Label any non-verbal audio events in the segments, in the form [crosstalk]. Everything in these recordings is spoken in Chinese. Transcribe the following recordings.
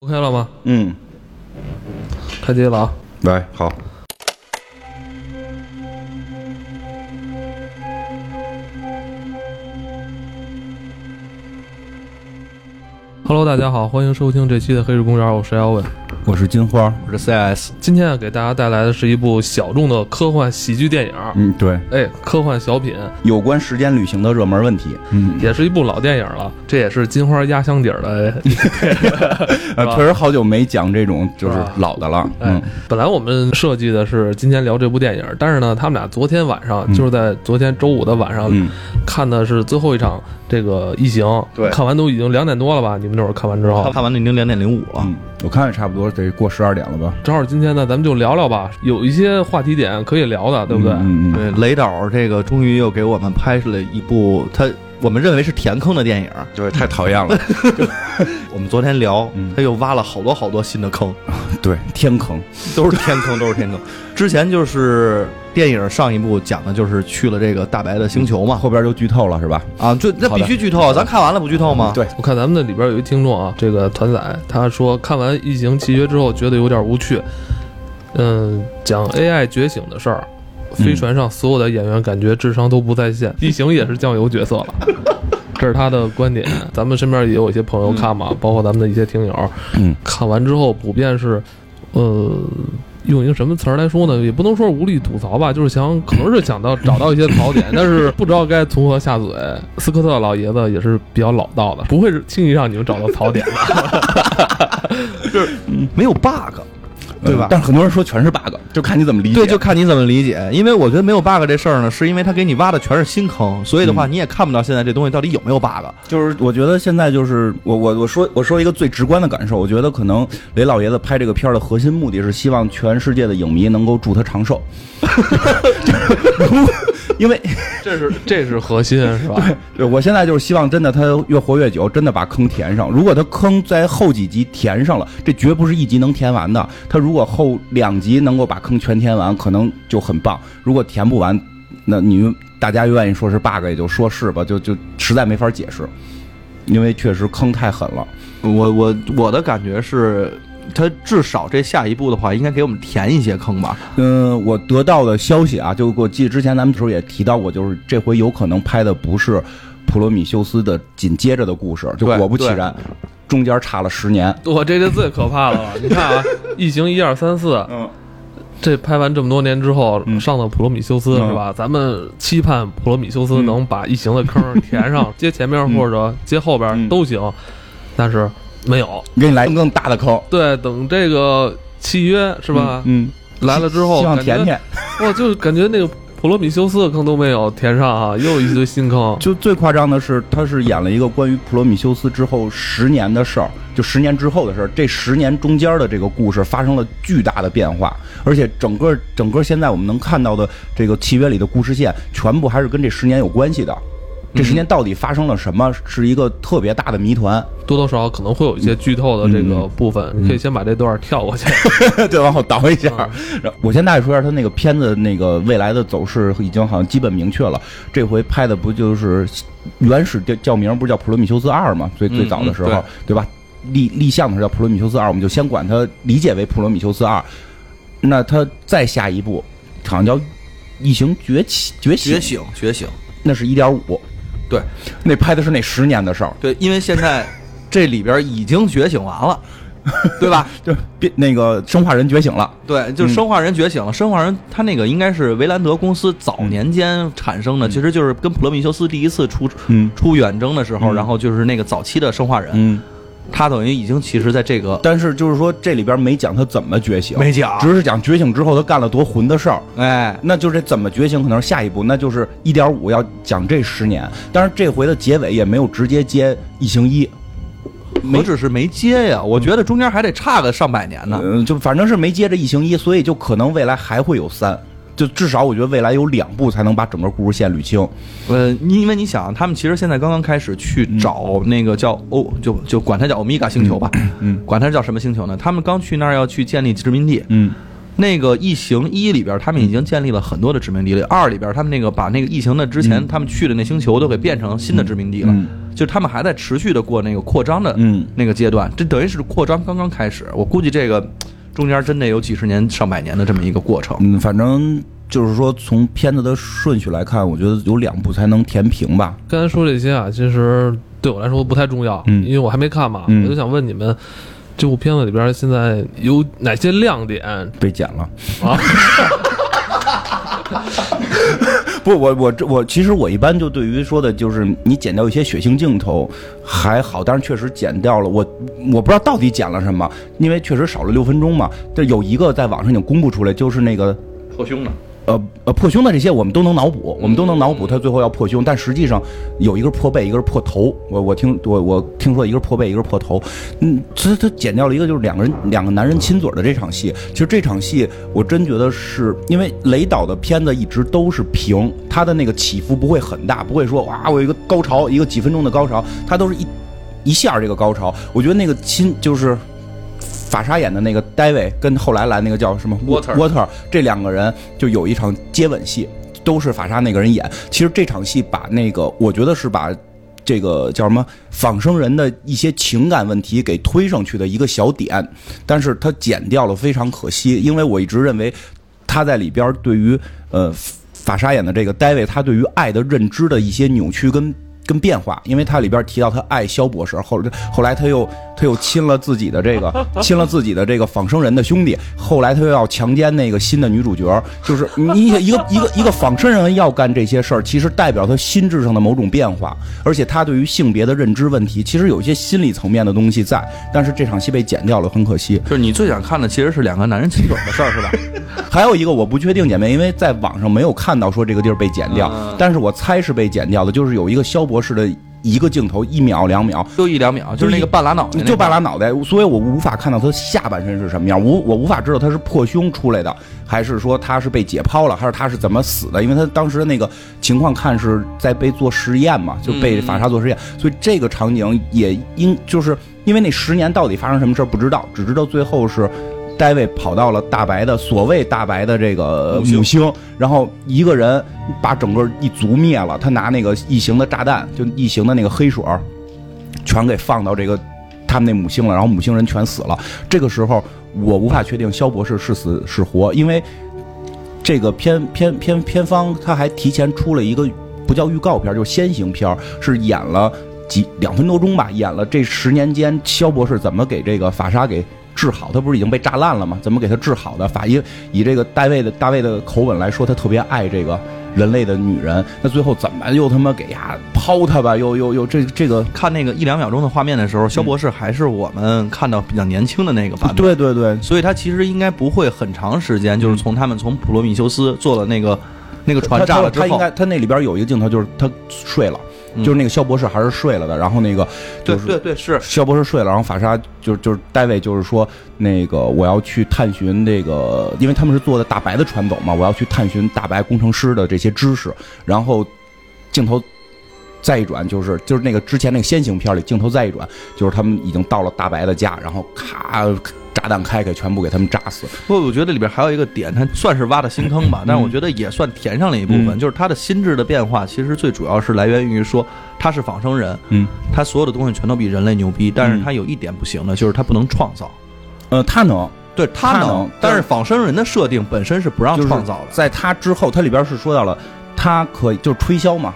OK 了吗？嗯，开机了啊！来，好，Hello，大家好，欢迎收听这期的《黑水公园》，我是姚伟。我是金花。我是 CS，今天啊，给大家带来的是一部小众的科幻喜剧电影，嗯，对，哎，科幻小品，有关时间旅行的热门问题，嗯，也是一部老电影了。这也是金花压箱底儿的。[laughs] 呃，确实好久没讲这种就是老的了，哎嗯，本来我们设计的是今天聊这部电影，但是呢，他们俩昨天晚上，嗯。就是在昨天周五的晚上、嗯，看的是最后一场这个异形，对。看完都已经两点多了吧？你们那会儿看完之后，他看完了已经两点零五了。嗯，我看也差不多得过十二点了吧，正好今天呢，咱们就聊聊吧，有一些话题点可以聊的，对不对？嗯嗯，对，雷导这个终于又给我们拍了一部他我们认为是填坑的电影。对，太讨厌了，[laughs] 我们昨天聊嗯，他又挖了好多好多新的坑，[laughs] 对，天坑，都是天坑，都是天坑。之前就是电影上一部讲的就是去了这个大白的星球嘛，后边就剧透了是吧？啊，就那必须剧透，咱看完了不剧透吗？对，我看咱们那里边有一听众啊，这个团仔他说看完《异形契约》之后觉得有点无趣，嗯，讲 AI 觉醒的事儿，飞船上所有的演员感觉智商都不在线，异形也是酱油角色了。这是他的观点，咱们身边也有一些朋友看嘛，包括咱们的一些听友，嗯，看完之后普遍是，呃，用一个什么词儿来说呢？也不能说无力吐槽吧，就是想可能是想到找到一些槽点，但是不知道该从何下嘴。斯科特老爷子也是比较老道的，不会是轻易让你们找到槽点的。[laughs] 就是没有 bug，对吧嗯但是很多人说全是 bug，就看你怎么理解。对，就看你怎么理解。因为我觉得没有 bug 这事儿呢，是因为他给你挖的全是新坑，所以的话你也看不到现在这东西到底有没有 bug。就是我觉得现在就是我我我说我说一个最直观的感受，我觉得可能雷老爷子拍这个片儿的核心目的是希望全世界的影迷能够祝他长寿，[laughs] [laughs] 因为 [laughs] 这是这是核心是吧？对我现在就是希望真的他越活越久，真的把坑填上。如果他坑在后几集填上了，这绝不是一集能填完的。他如果后两集能够把坑全填完，可能就很棒。如果填不完，那你大家愿意说是 bug 也就说是吧，就就实在没法解释，因为确实坑太狠了。我我我的感觉是，他至少这下一步的话，应该给我们填一些坑吧。嗯，我得到的消息啊，就我记得之前咱们时候也提到过，就是这回有可能拍的不是普罗米修斯的紧接着的故事，就对果不其然，中间差了十年。我这就最可怕了？你看啊，《异形》一二三四，嗯，这拍完这么多年之后，嗯上的普罗米修斯、嗯是吧？咱们期盼普罗米修斯嗯能把异形的坑填上，[laughs] 接前面或者接后边嗯都行，但是没有。给你来更大的坑，对，等这个契约是吧？嗯，来了之后，希望感觉甜甜。[laughs] 哇，就感觉那个普罗米修斯的坑都没有填上啊，又一堆新坑。就最夸张的是，他是演了一个关于普罗米修斯之后十年的事儿，就十年之后的事儿。这十年中间的这个故事发生了巨大的变化，而且整个整个现在我们能看到的这个契约里的故事线，全部还是跟这十年有关系的。这十年到底发生了什么，是一个特别大的谜团。多多少少可能会有一些剧透的这个部分，你可以先把这段跳过去。[laughs] 对，往后倒一下。嗯我先大概说一下他那个片子那个未来的走势，已经好像基本明确了。这回拍的不就是原始叫叫名不是叫《普罗米修斯二》吗？最嗯最早的时候，嗯对吧？立立项的时候叫《普罗米修斯二》，我们就先管它理解为《普罗米修斯二》。那它再下一步，好像叫《异形崛起觉醒》，觉醒，觉醒。那是一点五。对，那拍的是那十年的事儿，对，因为现在 [laughs] 这里边已经觉醒完了，[laughs] 对吧？就变那个生化人觉醒了。对，就是生化人觉醒了。生化人他那个应该是维兰德公司早年间产生的，其实就是跟普罗米修斯第一次出嗯出远征的时候，嗯然后就是那个早期的生化人，嗯，他等于已经其实在这个但是就是说这里边没讲他怎么觉醒，没讲只是讲觉醒之后他干了多混的事儿。哎，那就是怎么觉醒，可能是下一步，那就是一点五要讲这十年。但是这回的结尾也没有直接接异形一，何止是没接呀？我觉得中间还得差个上百年呢。嗯，就反正是没接着异形一，所以就可能未来还会有三，就至少我觉得未来有两部才能把整个故事线捋清。呃，因为你想，他们其实现在刚刚开始去找那个叫欧，就就管它叫欧米伽星球吧，嗯管它叫什么星球呢？他们刚去那儿要去建立殖民地。嗯那个异形一里边，他们已经建立了很多的殖民地了。二里边，他们那个把那个异形的之前他们去的那星球都给变成新的殖民地了。嗯就是他们还在持续的过那个扩张的嗯，那个阶段，这等于是扩张刚刚开始。我估计这个中间真得有几十年、上百年的这么一个过程。嗯，反正就是说，从片子的顺序来看，我觉得有两部才能填平吧。刚才说这些啊，其实对我来说不太重要，嗯因为我还没看嘛，嗯我就想问你们，这部片子里边现在有哪些亮点被剪了。啊？[laughs] 不，我我这我其实我一般就对于说的就是你剪掉一些血腥镜头还好，但是确实剪掉了。我我不知道到底剪了什么，因为确实少了六分钟嘛。这有一个在网上已经公布出来，就是那个破胸的？呃呃破胸的这些我们都能脑补，我们都能脑补他最后要破胸，但实际上有一个是破背，一个是破头。我我听我我听说一个是破背，一个是破头。嗯，其实他剪掉了一个就是两个人两个男人亲嘴的这场戏。其实这场戏我真觉得是因为雷导的片子一直都是平，他的那个起伏不会很大，不会说哇我有一个高潮，一个几分钟的高潮，他都是一一下这个高潮。我觉得那个亲就是。法莎演的那个戴维跟后来来那个叫什么 Water Water 这两个人就有一场接吻戏，都是法莎那个人演。其实这场戏把那个，我觉得是把这个叫什么仿生人的一些情感问题给推上去的一个小点，但是他剪掉了，非常可惜。因为我一直认为他在里边对于呃法莎演的这个戴维，他对于爱的认知的一些扭曲跟。跟变化，因为他里边提到他爱肖博士，后后来他又他又亲了自己的这个 [laughs] 亲了自己的这个仿生人的兄弟，后来他又要强奸那个新的女主角，就是 [laughs] 你一个一个一个仿生人要干这些事儿，其实代表他心智上的某种变化，而且他对于性别的认知问题，其实有一些心理层面的东西在，但是这场戏被剪掉了，很可惜。就是你最想看的其实是两个男人亲嘴的事儿，是吧？[laughs] 还有一个我不确定姐妹，因为在网上没有看到说这个地儿被剪掉，嗯但是我猜是被剪掉的，就是有一个肖博士的一个镜头，一秒两秒，就一两秒，就是那个半拉脑袋，就半拉脑袋，所以我无法看到他下半身是什么样，无我无法知道他是破胸出来的，还是说他是被解剖了，还是他是怎么死的？因为他当时的那个情况看是在被做实验嘛，就被法沙做实验，所以这个场景也应就是因为那十年到底发生什么事儿不知道，只知道最后是。戴维跑到了大白的所谓大白的这个母星然后一个人把整个一族灭了。他拿那个异形的炸弹，就异形的那个黑水儿，全给放到这个他们那母星了，然后母星人全死了。这个时候，我无法确定肖博士是死是活，因为这个片 [laughs] 片片片方他还提前出了一个不叫预告片，就是先行片儿，是演了几两分多钟吧，演了这十年间肖博士怎么给这个法沙给。治好，他不是已经被炸烂了吗？怎么给他治好的？法医以这个大卫的大卫的口吻来说，他特别爱这个人类的女人。那最后怎么又他妈给呀抛他吧？又又又这这个 [laughs] 看那个一两秒钟的画面的时候，肖博士还是我们看到比较年轻的那个版本。对对对，所以他其实应该不会很长时间，就是从他们从普罗米修斯做了那个那个船炸了之后，他应该他那里边有一个镜头，就是他睡了，嗯就是那个肖博士还是睡了的。然后那个就是对对对是，肖博士睡了，然后法沙就就是戴维就是说那个我要去探寻这个，因为他们是坐的大白的船走嘛，我要去探寻大白工程师的这些知识。然后镜头再一转，就是就是那个之前那个先行片里镜头再一转，就是他们已经到了大白的家，然后咔炸弹开开，全部给他们炸死。不过我觉得里边还有一个点，它算是挖的新坑吧，但是我觉得也算填上了一部分，嗯。就是他的心智的变化，其实最主要是来源于说他是仿生人，嗯，他所有的东西全都比人类牛逼，但是嗯。他有一点不行的，就是他不能创造。呃，他能。对他能他能，但是仿生人的设定本身是不让创造的，在他之后，他里边是说到了，他可以就是吹箫嘛，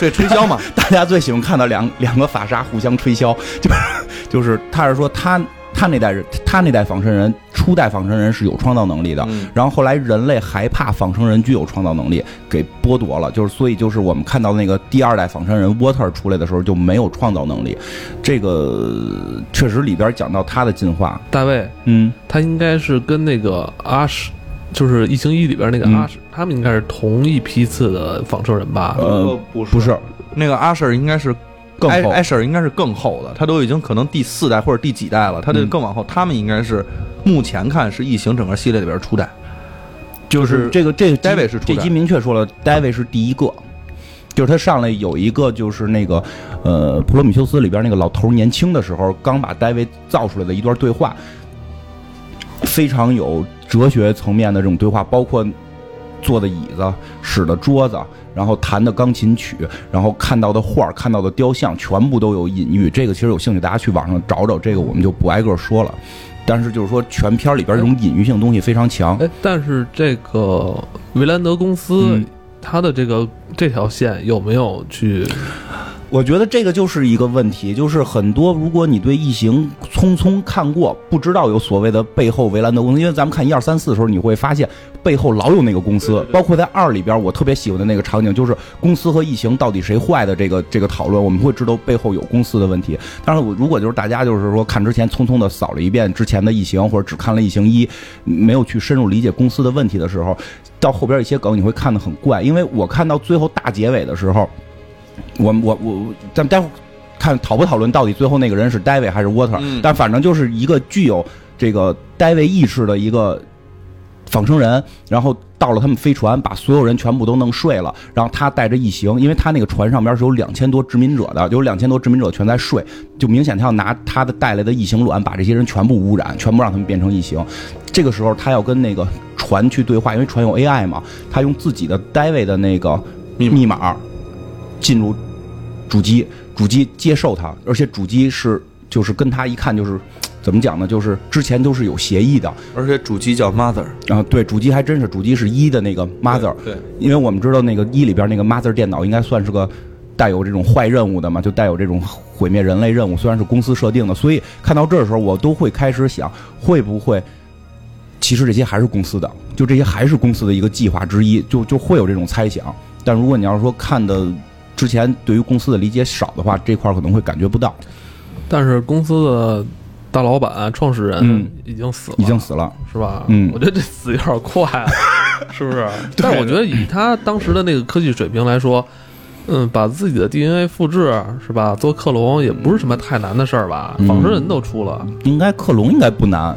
这吹箫嘛，[laughs] 大家最喜欢看到两两个法沙互相吹箫，就是就是他是说他他那代人，他那代仿生人，初代仿生人是有创造能力的。嗯。然后后来人类害怕仿生人具有创造能力，给剥夺了，就是所以就是我们看到那个第二代仿生人 Water 出来的时候就没有创造能力，这个确实里边讲到他的进化，大卫，嗯，他应该是跟那个阿什，就是《异形一》里边那个嗯阿什，他们应该是同一批次的仿生人吧？呃不是不是。那个阿 Sir 应该是更后艾艾 Sir 应该是更厚的，他都已经可能第四代或者第几代了，他这嗯。更往后，他们应该是目前看是异形整个系列里边初代。就是这个这个 David 是初代这集明确说了，David 是第一个，就是他上来有一个就是那个呃《普罗米修斯》里边那个老头儿年轻的时候刚把 David 造出来的一段对话，非常有哲学层面的这种对话，包括坐的椅子、使的桌子，然后弹的钢琴曲，然后看到的画、看到的雕像，全部都有隐喻。这个其实有兴趣，大家去网上找找，这个我们就不挨个说了。但是就是说，全片里边这种隐喻性东西非常强。哎，但是这个维兰德公司嗯它的这个这条线有没有去？我觉得这个就是一个问题，就是很多如果你对异形匆匆看过，不知道有所谓的背后维兰德公司，因为咱们看一二三四的时候，你会发现背后老有那个公司，包括在二里边，我特别喜欢的那个场景就是公司和异形到底谁坏的这个这个讨论，我们会知道背后有公司的问题。当然，我如果就是大家就是说看之前匆匆的扫了一遍之前的异形，或者只看了异形一，没有去深入理解公司的问题的时候，到后边一些梗你会看得很怪，因为我看到最后大结尾的时候。我我我，咱们待会儿看讨不讨论到底最后那个人是 David 还是 Water，、嗯但反正就是一个具有这个 David 意识的一个仿生人，然后到了他们飞船，把所有人全部都弄睡了，然后他带着异形，因为他那个船上边是有两千多殖民者的，有两千多殖民者全在睡，就明显他要拿他的带来的异形卵把这些人全部污染，全部让他们变成异形。这个时候他要跟那个船去对话，因为船有 AI 嘛，他用自己的 David 的那个密码密码进入主机，主机接受它，而且主机是就是跟他一看就是怎么讲呢？就是之前都是有协议的，而且主机叫 Mother，啊对主机还真是主机是一的那个 Mother，对，因为我们知道那个一里边那个 Mother 电脑应该算是个带有这种坏任务的嘛，就带有这种毁灭人类任务，虽然是公司设定的，所以看到这儿的时候，我都会开始想，会不会其实这些还是公司的，就这些还是公司的一个计划之一，就就会有这种猜想。但如果你要是说看的之前对于公司的理解少的话，这块儿可能会感觉不到，但是公司的大老板、创始人嗯已经死了，已经死了。是吧？嗯我觉得这死有点快了，是不是？[laughs] 但是我觉得以他当时的那个科技水平来说，嗯，把自己的 DNA 复制是吧，做克隆也不是什么太难的事儿吧？嗯仿生人都出了，应该克隆应该不难，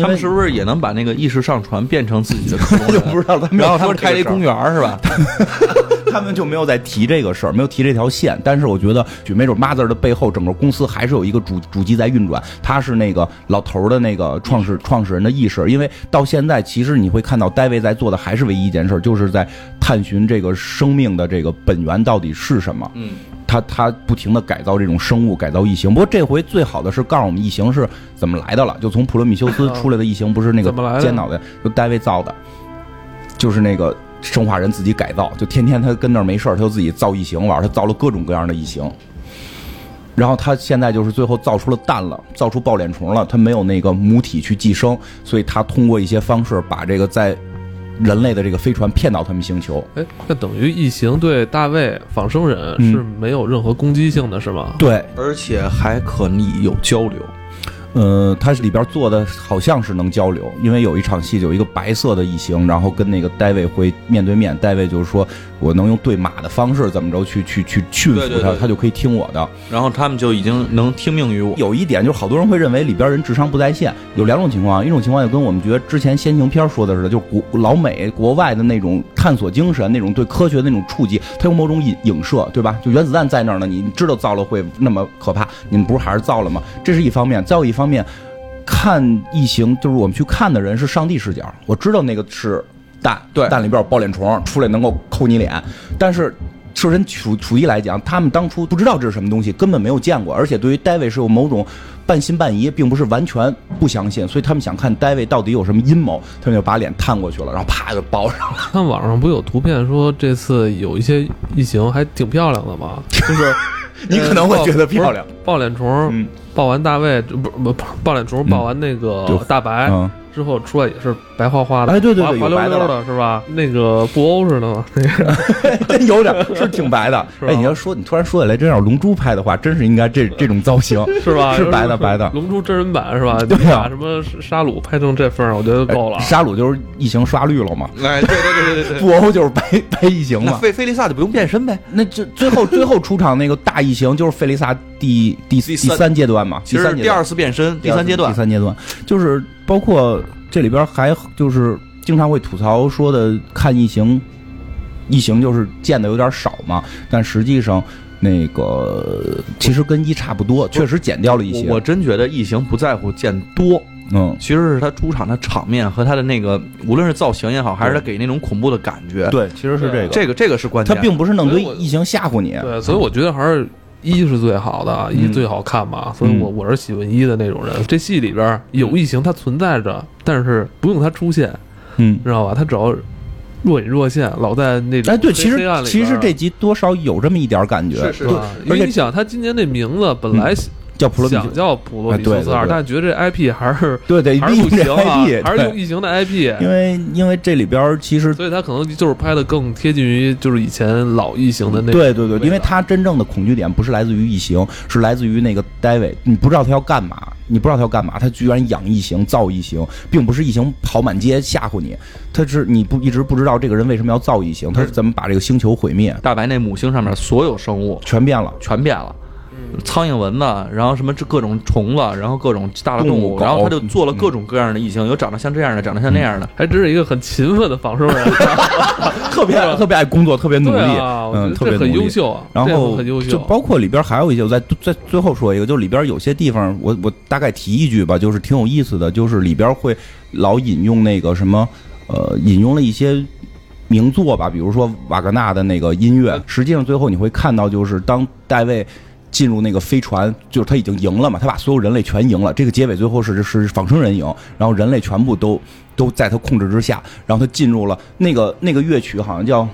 他们是不是也能把那个意识上传变成自己的克隆人？[laughs] 就不知道他们然后他说们开了一公园。园是吧？[laughs] 他们就没有再提这个事儿，没有提这条线。但是我觉得，就没准 Mother 的背后，整个公司还是有一个主主机在运转，他是那个老头儿的那个创始 [laughs] 创始人的意识。因为到现在，其实你会看到戴维在做的还是唯一一件事，就是在探寻这个生命的这个本源到底是什么。嗯，他他不停的改造这种生物，改造异形。不过这回最好的是告诉我们异形是怎么来的了，就从普罗米修斯出来的异形，不是那个尖脑袋，就戴维造的，就是那个生化人自己改造，就天天他跟那儿没事儿他就自己造异形玩，他造了各种各样的异形。然后他现在就是最后造出了蛋了，造出抱脸虫了，他没有那个母体去寄生，所以他通过一些方式把这个在人类的这个飞船骗到他们星球。哎，那等于异形对大卫仿生人嗯是没有任何攻击性的，是吗？对，而且还可以有交流。呃，它里边做的好像是能交流，因为有一场戏有一个白色的异形，然后跟那个戴维会面对面，戴维就是说我能用对马的方式怎么着去去去驯服它，对对对他就可以听我的。然后他们就已经能听命于我。有一点就是好多人会认为里边人智商不在线，有两种情况，一种情况就跟我们觉得之前先行片说的似的，就国老美国外的那种探索精神，那种对科学的那种触及，它有某种影影射，对吧？就原子弹在那儿呢，你知道造了会那么可怕，你们不是还是造了吗？这是一方面，再有一方面，看异形就是我们去看的人是上帝视角，我知道那个是蛋，对蛋里边有抱脸虫，出来能够抠你脸，但是。设身处处地来讲，他们当初不知道这是什么东西，根本没有见过，而且对于戴维是有某种半信半疑，并不是完全不相信，所以他们想看戴维到底有什么阴谋，他们就把脸探过去了，然后啪就包上了。看网上不有图片说这次有一些异形还挺漂亮的吗？就是 [laughs] 你可能会觉得漂亮，抱脸虫嗯抱完大卫，不不不抱脸虫抱完那个大白嗯，之后出来也是白花花的，哎对对对滑滑溜溜的的是吧？那个布欧似的嘛，那个真有点是挺白的。哎，你要说你突然说起来，真要是龙珠拍的话，真是应该这这种造型，是吧？[laughs] 是白的白的。龙珠真人版是吧？[laughs] 对啊什么沙鲁拍成这份儿，我觉得够了哎。沙鲁就是异形刷绿了嘛，哎，对对对对对对。[laughs] 布欧就是白白异形嘛。费费利萨就不用变身呗？那这最后最后出场那个大异形就是费利萨第第第第三三阶段嘛，其实是第第三阶段二次变身，第第三阶段第。三阶段就是包括这里边还就是经常会吐槽说的看异形，异形就是见的有点少嘛，但实际上那个其实跟一差不多，确实减掉了一些。我我真觉得异形不在乎见多，嗯，其实是他出场的场面和他的那个，无论是造型也好，还是他给那种恐怖的感觉，对，其实是这个，这个这个是关键。他并不是弄堆异形吓唬你，对，所以我觉得还是一是最好的，一嗯最好看嘛。所以我我是喜欢一的那种人。这戏里边有异形，它存在着，但是不用它出现，嗯。知道吧？它只要若隐若现，老在那种哎，对，其实其实这集多少有这么一点感觉，是是？因而且为你想，他今年那名字本来叫普罗想叫普罗米修斯二，但是觉得这 IP 还是对对，还是不利用这行啊 IP，，还是用异形的 IP。因为因为这里边其实所以他可能就是拍的更贴近于就是以前老异形的那对对对，因为他真正的恐惧点不是来自于异形，是来自于那个 David，你不知道他要干嘛，你不知道他要干嘛，他居然养异形、造异形，并不是异形跑满街吓唬你，他是你不一直不知道这个人为什么要造异形，他是怎么把这个星球毁灭，大白那母星上面所有生物全变了。全变了。嗯。苍蝇、蚊子，然后什么这各种虫子，然后各种大的动物，然后他就做了各种各样的异形，有长得像这样的，长得像那样的。还真是一个很勤奋的仿生人，[laughs] 特别爱特别爱工作，特别努力，嗯，特别很优秀啊，然后很优秀，就包括里边还有一些，我再再最后说一个，就是里边有些地方，我我大概提一句吧，就是挺有意思的，就是里边会老引用那个什么，呃，引用了一些名作吧，比如说瓦格纳的那个音乐。实际上最后你会看到，就是当戴维。进入那个飞船，就是他已经赢了嘛，他把所有人类全赢了。这个结尾最后是是仿生人赢，然后人类全部都都在他控制之下，然后他进入了那个那个乐曲，好像叫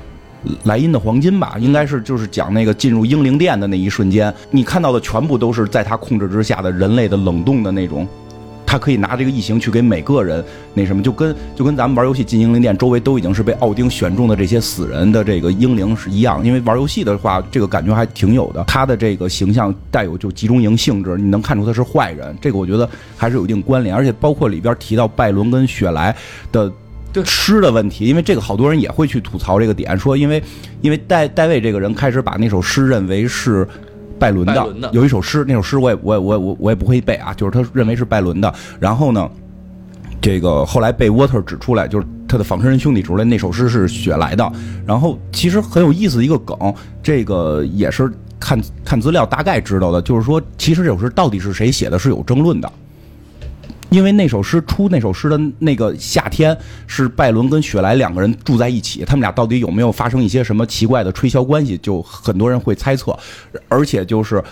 莱茵的黄金吧，应该是就是讲那个进入英灵殿的那一瞬间，你看到的全部都是在他控制之下的人类的冷冻的那种。他可以拿这个异形去给每个人那什么，就跟就跟咱们玩游戏进英灵殿，周围都已经是被奥丁选中的这些死人的这个英灵是一样。因为玩游戏的话，这个感觉还挺有的。他的这个形象带有就集中营性质，你能看出他是坏人，这个我觉得还是有一定关联。而且包括里边提到拜伦跟雪莱的对诗的问题，因为这个好多人也会去吐槽这个点，说因为因为戴戴维这个人开始把那首诗认为是。拜伦的伦的有一首诗，那首诗我也我也我也我我也不会背啊，就是他认为是拜伦的。然后呢，这个后来被沃特指出来，就是他的仿生人兄弟指出来那首诗是雪莱的。然后其实很有意思的一个梗，这个也是看看资料大概知道的，就是说其实这首诗到底是谁写的是有争论的。因为那首诗出那首诗的那个夏天是拜伦跟雪莱两个人住在一起，他们俩到底有没有发生一些什么奇怪的吹箫关系，就很多人会猜测，而且就是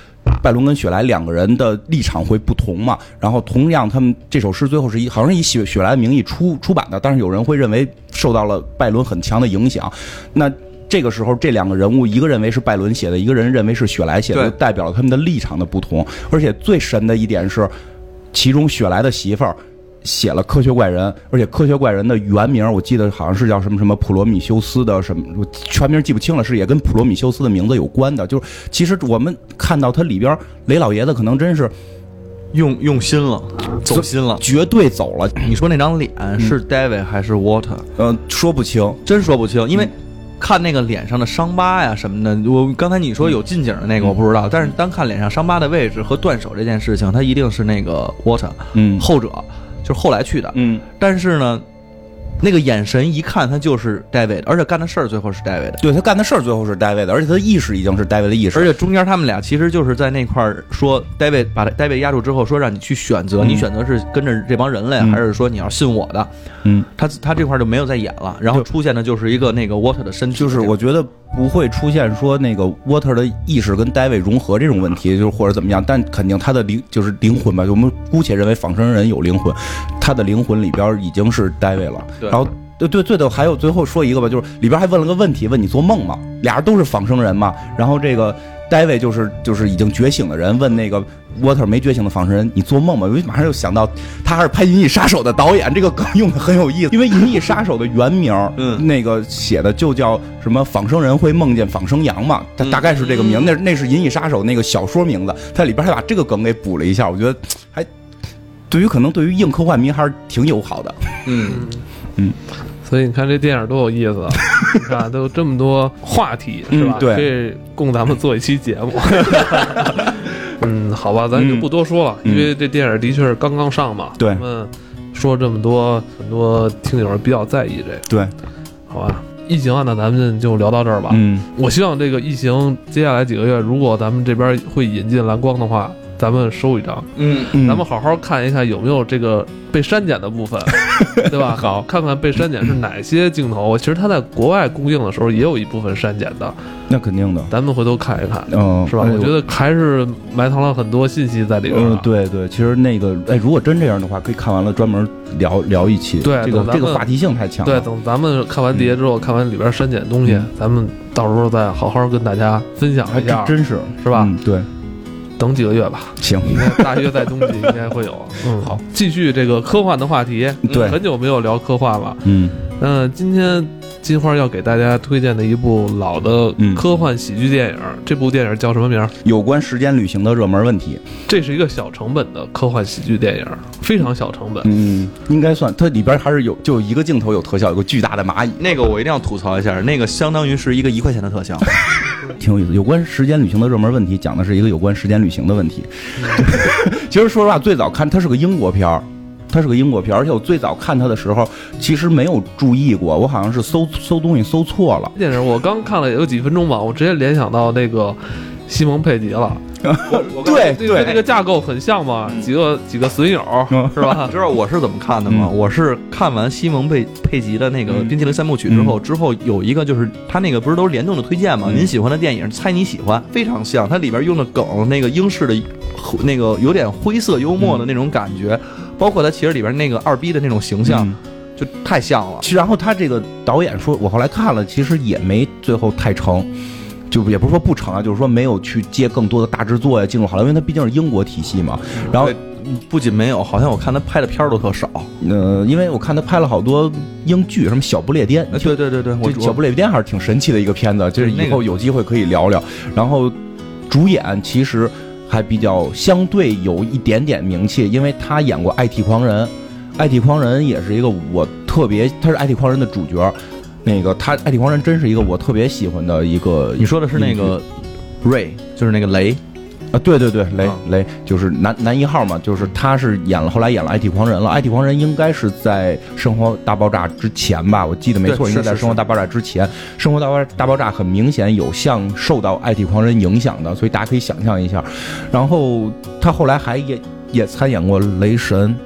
拜伦跟雪莱两个人的立场会不同嘛。然后同样，他们这首诗最后是以好像是以雪雪莱的名义出出版的，但是有人会认为受到了拜伦很强的影响。那这个时候，这两个人物，一个认为是拜伦写的，一个人认为是雪莱写的，就代表了他们的立场的不同。而且最神的一点是，其中雪莱的媳妇儿写了《科学怪人》，而且《科学怪人》的原名我记得好像是叫什么什么普罗米修斯的什么，我全名记不清了，是也跟普罗米修斯的名字有关的。就是其实我们看到他里边，雷老爷子可能真是用用心了，走心了。绝对走了，你说那张脸是 David 还是 Water？呃，说不清。真说不清，因为看那个脸上的伤疤呀什么的，我刚才你说有近景的那个我不知道，但是单看脸上伤疤的位置和断手这件事情，他一定是那个 Water，嗯。后者就是后来去的。嗯，但是呢，那个眼神一看他就是 David，而且干的事儿最后是 David 的。对他干的事儿最后是戴维的，而且他的意识已经是戴维的意识而。且中间他们俩其实就是在那块儿说，David 把 David 压住之后，说让你去选择，嗯你选择是跟着这帮人类，嗯还是说你要信我的？嗯，他他这块儿就没有再演了，然后出现的就是一个那个 Water 的身体，就是我觉得不会出现说那个 Water 的意识跟 David 融合这种问题，就是或者怎么样，但肯定他的灵就是灵魂吧，我们姑且认为仿生人有灵魂，他的灵魂里边已经是 David 了。然后对对对的，还有最后说一个吧，就是里边还问了个问题，问你做梦吗？俩人都是仿生人嘛，然后这个。戴维就是就是已经觉醒的人，问那个 Water 没觉醒的仿生人，你做梦吗？我马上就想到他还是拍《银翼杀手》的导演，这个梗用的很有意思，因为《银翼杀手》的原名，嗯那个写的就叫什么仿生人会梦见仿生羊嘛，它嗯大概是这个名，那那是《银翼杀手》那个小说名字，它里边还把这个梗给补了一下，我觉得还对于可能对于硬科幻迷还是挺友好的。嗯嗯，所以你看这电影多有意思啊！[laughs] 你看都有这么多话题，是吧？嗯对可以供咱们做一期节目。[laughs] 嗯，好吧，咱就不多说了，嗯因为这电影的确是刚刚上嘛。对咱们说这么多，很多听友比较在意这个，对，好吧？异形啊，那咱们就聊到这儿吧。嗯，我希望这个异形接下来几个月，如果咱们这边会引进蓝光的话，咱们收一张，嗯，嗯咱们好好看一看有没有这个被删减的部分，[laughs] 对吧？好。看看被删减是哪些镜头。其实它在国外公映的时候也有一部分删减的，那肯定的，咱们回头看一看，嗯，是吧？哎我觉得还是埋藏了很多信息在里边嗯。，对对，其实那个，哎，如果真这样的话，可以看完了专门聊聊一期。对这个这个话题性太强对，等咱们看完碟之后，看完里边删减的东西，嗯。咱们到时候再好好跟大家分享一下真，真是。是吧？嗯，对，等几个月吧。行，大约在冬季应该会有。[laughs] 嗯，好，继续这个科幻的话题。对很久没有聊科幻了。嗯那今天金花要给大家推荐的一部老的嗯科幻喜剧电影，这部电影叫什么名？有关时间旅行的热门问题，这是一个小成本的科幻喜剧电影，非常小成本。嗯，应该算，它里边还是有就一个镜头有特效，有个巨大的蚂蚁，那个我一定要吐槽一下，那个相当于是一个一块钱的特效。[laughs] 挺有意思。有关时间旅行的热门问题，讲的是一个有关时间旅行的问题。[laughs] 其实说实话，最早看它是个英国片儿。它是个英国片儿，而且我最早看它的时候，其实没有注意过，我好像是搜搜东西搜错了。电影我刚看了有几分钟吧，我直接联想到那个西蒙佩吉了。我对这个这个架构很像嘛，几个几个损友嗯是吧 [laughs] 你？知道我是怎么看的吗？嗯我是看完西蒙佩佩吉的那个嗯《冰淇淋三部曲》之后，之后有一个就是他那个不是都是联动的推荐吗？嗯您喜欢的电影，猜你喜欢，非常像。它里边用的梗，那个英式的，[laughs] 那个有点灰色幽默的那种感觉，包括它其实里边那个二逼的那种形象，嗯就太像了。其实然后他这个导演说，我后来看了，其实也没最后太成，就也不是说不成啊，就是说没有去接更多的大制作呀，进入好莱坞，因为它毕竟是英国体系嘛。然后不仅没有，好像我看他拍的片儿都特少。呃，因为我看他拍了好多英剧，什么《小不列颠》哎，对对对对，我《小不列颠》还是挺神奇的一个片子，就是以后有机会可以聊聊。然后主演其实还比较相对有一点点名气，因为他演过《爱体狂人》，《爱体狂人》也是一个我特别，他是《爱体狂人》的主角。那个他《IT 狂人》真是一个我特别喜欢的一个。你说的是那个瑞，就是那个雷，啊，对对对，雷啊雷就是男男一号嘛，就是他是演了，后来演了《IT 狂人》了，《IT 狂人》应该是在《生活大爆炸》之前吧，我记得没错，应该在《生活大爆炸》之前，《生活大爆大爆炸》很明显有像受到《IT 狂人》影响的，所以大家可以想象一下。然后他后来还也也参演过雷神，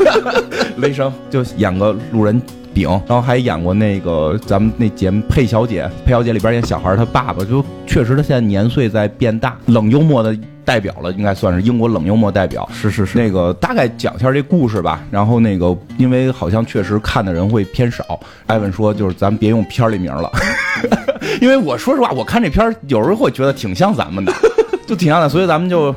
[laughs] 雷神就演个路人。饼，然后还演过那个咱们那节目《佩小姐》，佩小姐里边演小孩儿他爸爸，就确实他现在年岁在变大，冷幽默的代表了，应该算是英国冷幽默代表。是是是，那个大概讲一下这故事吧，然后那个因为好像确实看的人会偏少，艾文说就是咱们别用片儿里名了，[laughs] 因为我说实话，我看这片儿有时候会觉得挺像咱们的，[laughs] 就挺像的，所以咱们就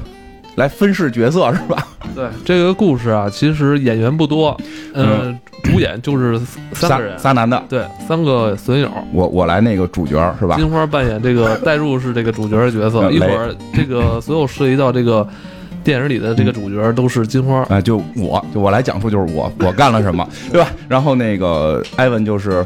来分饰角色是吧？[laughs] 对这个故事啊，其实演员不多，呃，主演就是三仨个人，仨男的，对，三个损友。我我来那个主角是吧？金花扮演这个代入是这个主角的角色，嗯一会儿这个所有涉及到这个电影里的这个主角都是金花。[laughs] 啊、就我就我来讲述就是我我干了什么，对吧？然后那个艾文就是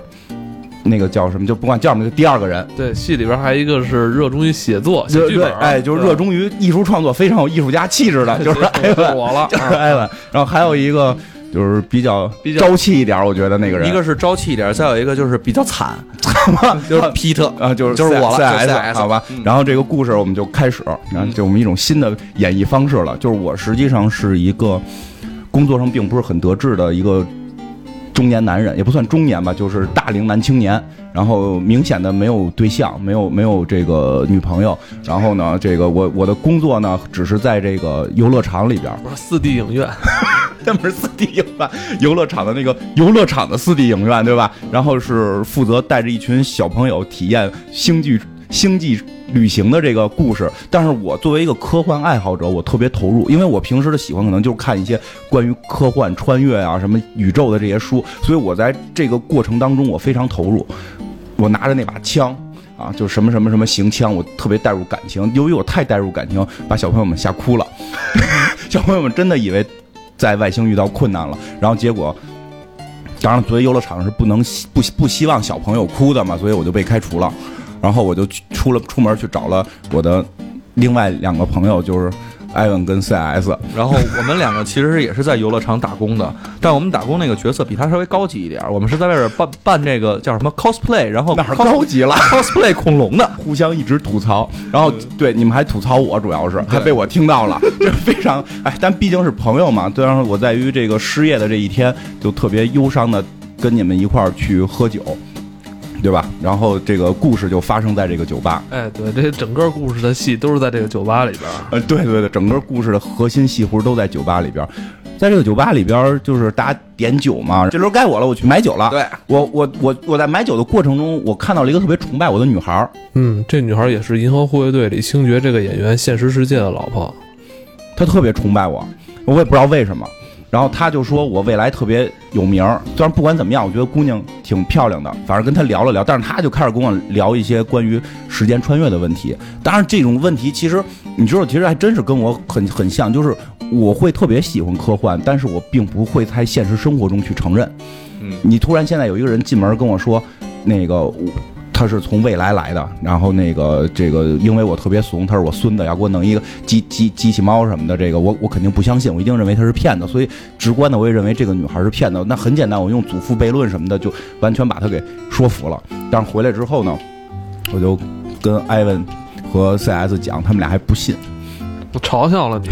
那个叫什么，就不管叫什么，就第二个人，对，戏里边还有一个是热衷于写作、写剧本，哎，就是热衷于艺术创作，非常有艺术家气质的，[laughs] 就是艾文，我了，就是啊艾文。然后还有一个就是比较比较朝气一点，我觉得那个人一个是朝气一点，再有一个就是比较惨，[laughs] 就是皮特。啊，就是就是我了好吧。然后这个故事我们就开始，然后就我们一种新的演绎方式了。就是我实际上是一个工作上并不是很得志的一个中年男人，也不算中年吧，就是大龄男青年。然后明显的没有对象，没有没有这个女朋友。然后呢，这个我我的工作呢，只是在这个游乐场里边，不是四 D 影院，那不是四 D 影院，游乐场的那个游乐场的四 D 影院，对吧？然后是负责带着一群小朋友体验星际星际旅行的这个故事。但是我作为一个科幻爱好者，我特别投入，因为我平时的喜欢可能就是看一些关于科幻、穿越啊、什么宇宙的这些书，所以我在这个过程当中我非常投入。我拿着那把枪。啊，就什么什么什么行枪，我特别带入感情。由于我太带入感情，把小朋友们吓哭了。[laughs] 小朋友们真的以为在外星遇到困难了，然后结果，当然作为游乐场是不能不不希望小朋友哭的嘛，所以我就被开除了。然后我就去出了出门去找了我的另外两个朋友，就是艾文跟 CS，然后我们两个其实也是在游乐场打工的，但我们打工那个角色比他稍微高级一点，我们是在外边办办这个叫什么 cosplay，然后哪儿高级了？[laughs] cosplay 恐龙的。互相一直吐槽，然后对。你们还吐槽我，主要是还被我听到了，这 [laughs] 非常哎，但毕竟是朋友嘛，虽，然后我在于这个失业的这一天，就特别忧伤的跟你们一块儿去喝酒，对吧？然后这个故事就发生在这个酒吧，哎，对，这整个故事的戏都是在这个酒吧里边儿。呃，对对对，整个故事的核心戏弧都在酒吧里边儿。在这个酒吧里边儿，就是大家点酒嘛，这轮该我了，我去买酒了。对，我我我我在买酒的过程中，我看到了一个特别崇拜我的女孩儿，嗯，这女孩也是《银河护卫队》里星爵这个演员现实世界的老婆。她特别崇拜我，我也不知道为什么。然后他就说我未来特别有名儿，虽然不管怎么样，我觉得姑娘挺漂亮的，反正跟她聊了聊，但是他就开始跟我聊一些关于时间穿越的问题。当然，这种问题其实你知道，其实还真是跟我很很像，就是我会特别喜欢科幻，但是我并不会在现实生活中去承认。嗯，你突然现在有一个人进门跟我说，那个我他是从未来来的，然后那个这个因为我特别怂，他是我孙子，要给我弄一个机机机器猫什么的，这个我我肯定不相信，我一定认为他是骗子，所以直观的我也认为这个女孩是骗子。那很简单，我用祖父悖论什么的就完全把他给说服了。但是回来之后呢，我就跟艾文和 CS 讲，他们俩还不信。[laughs] 我嘲笑了你，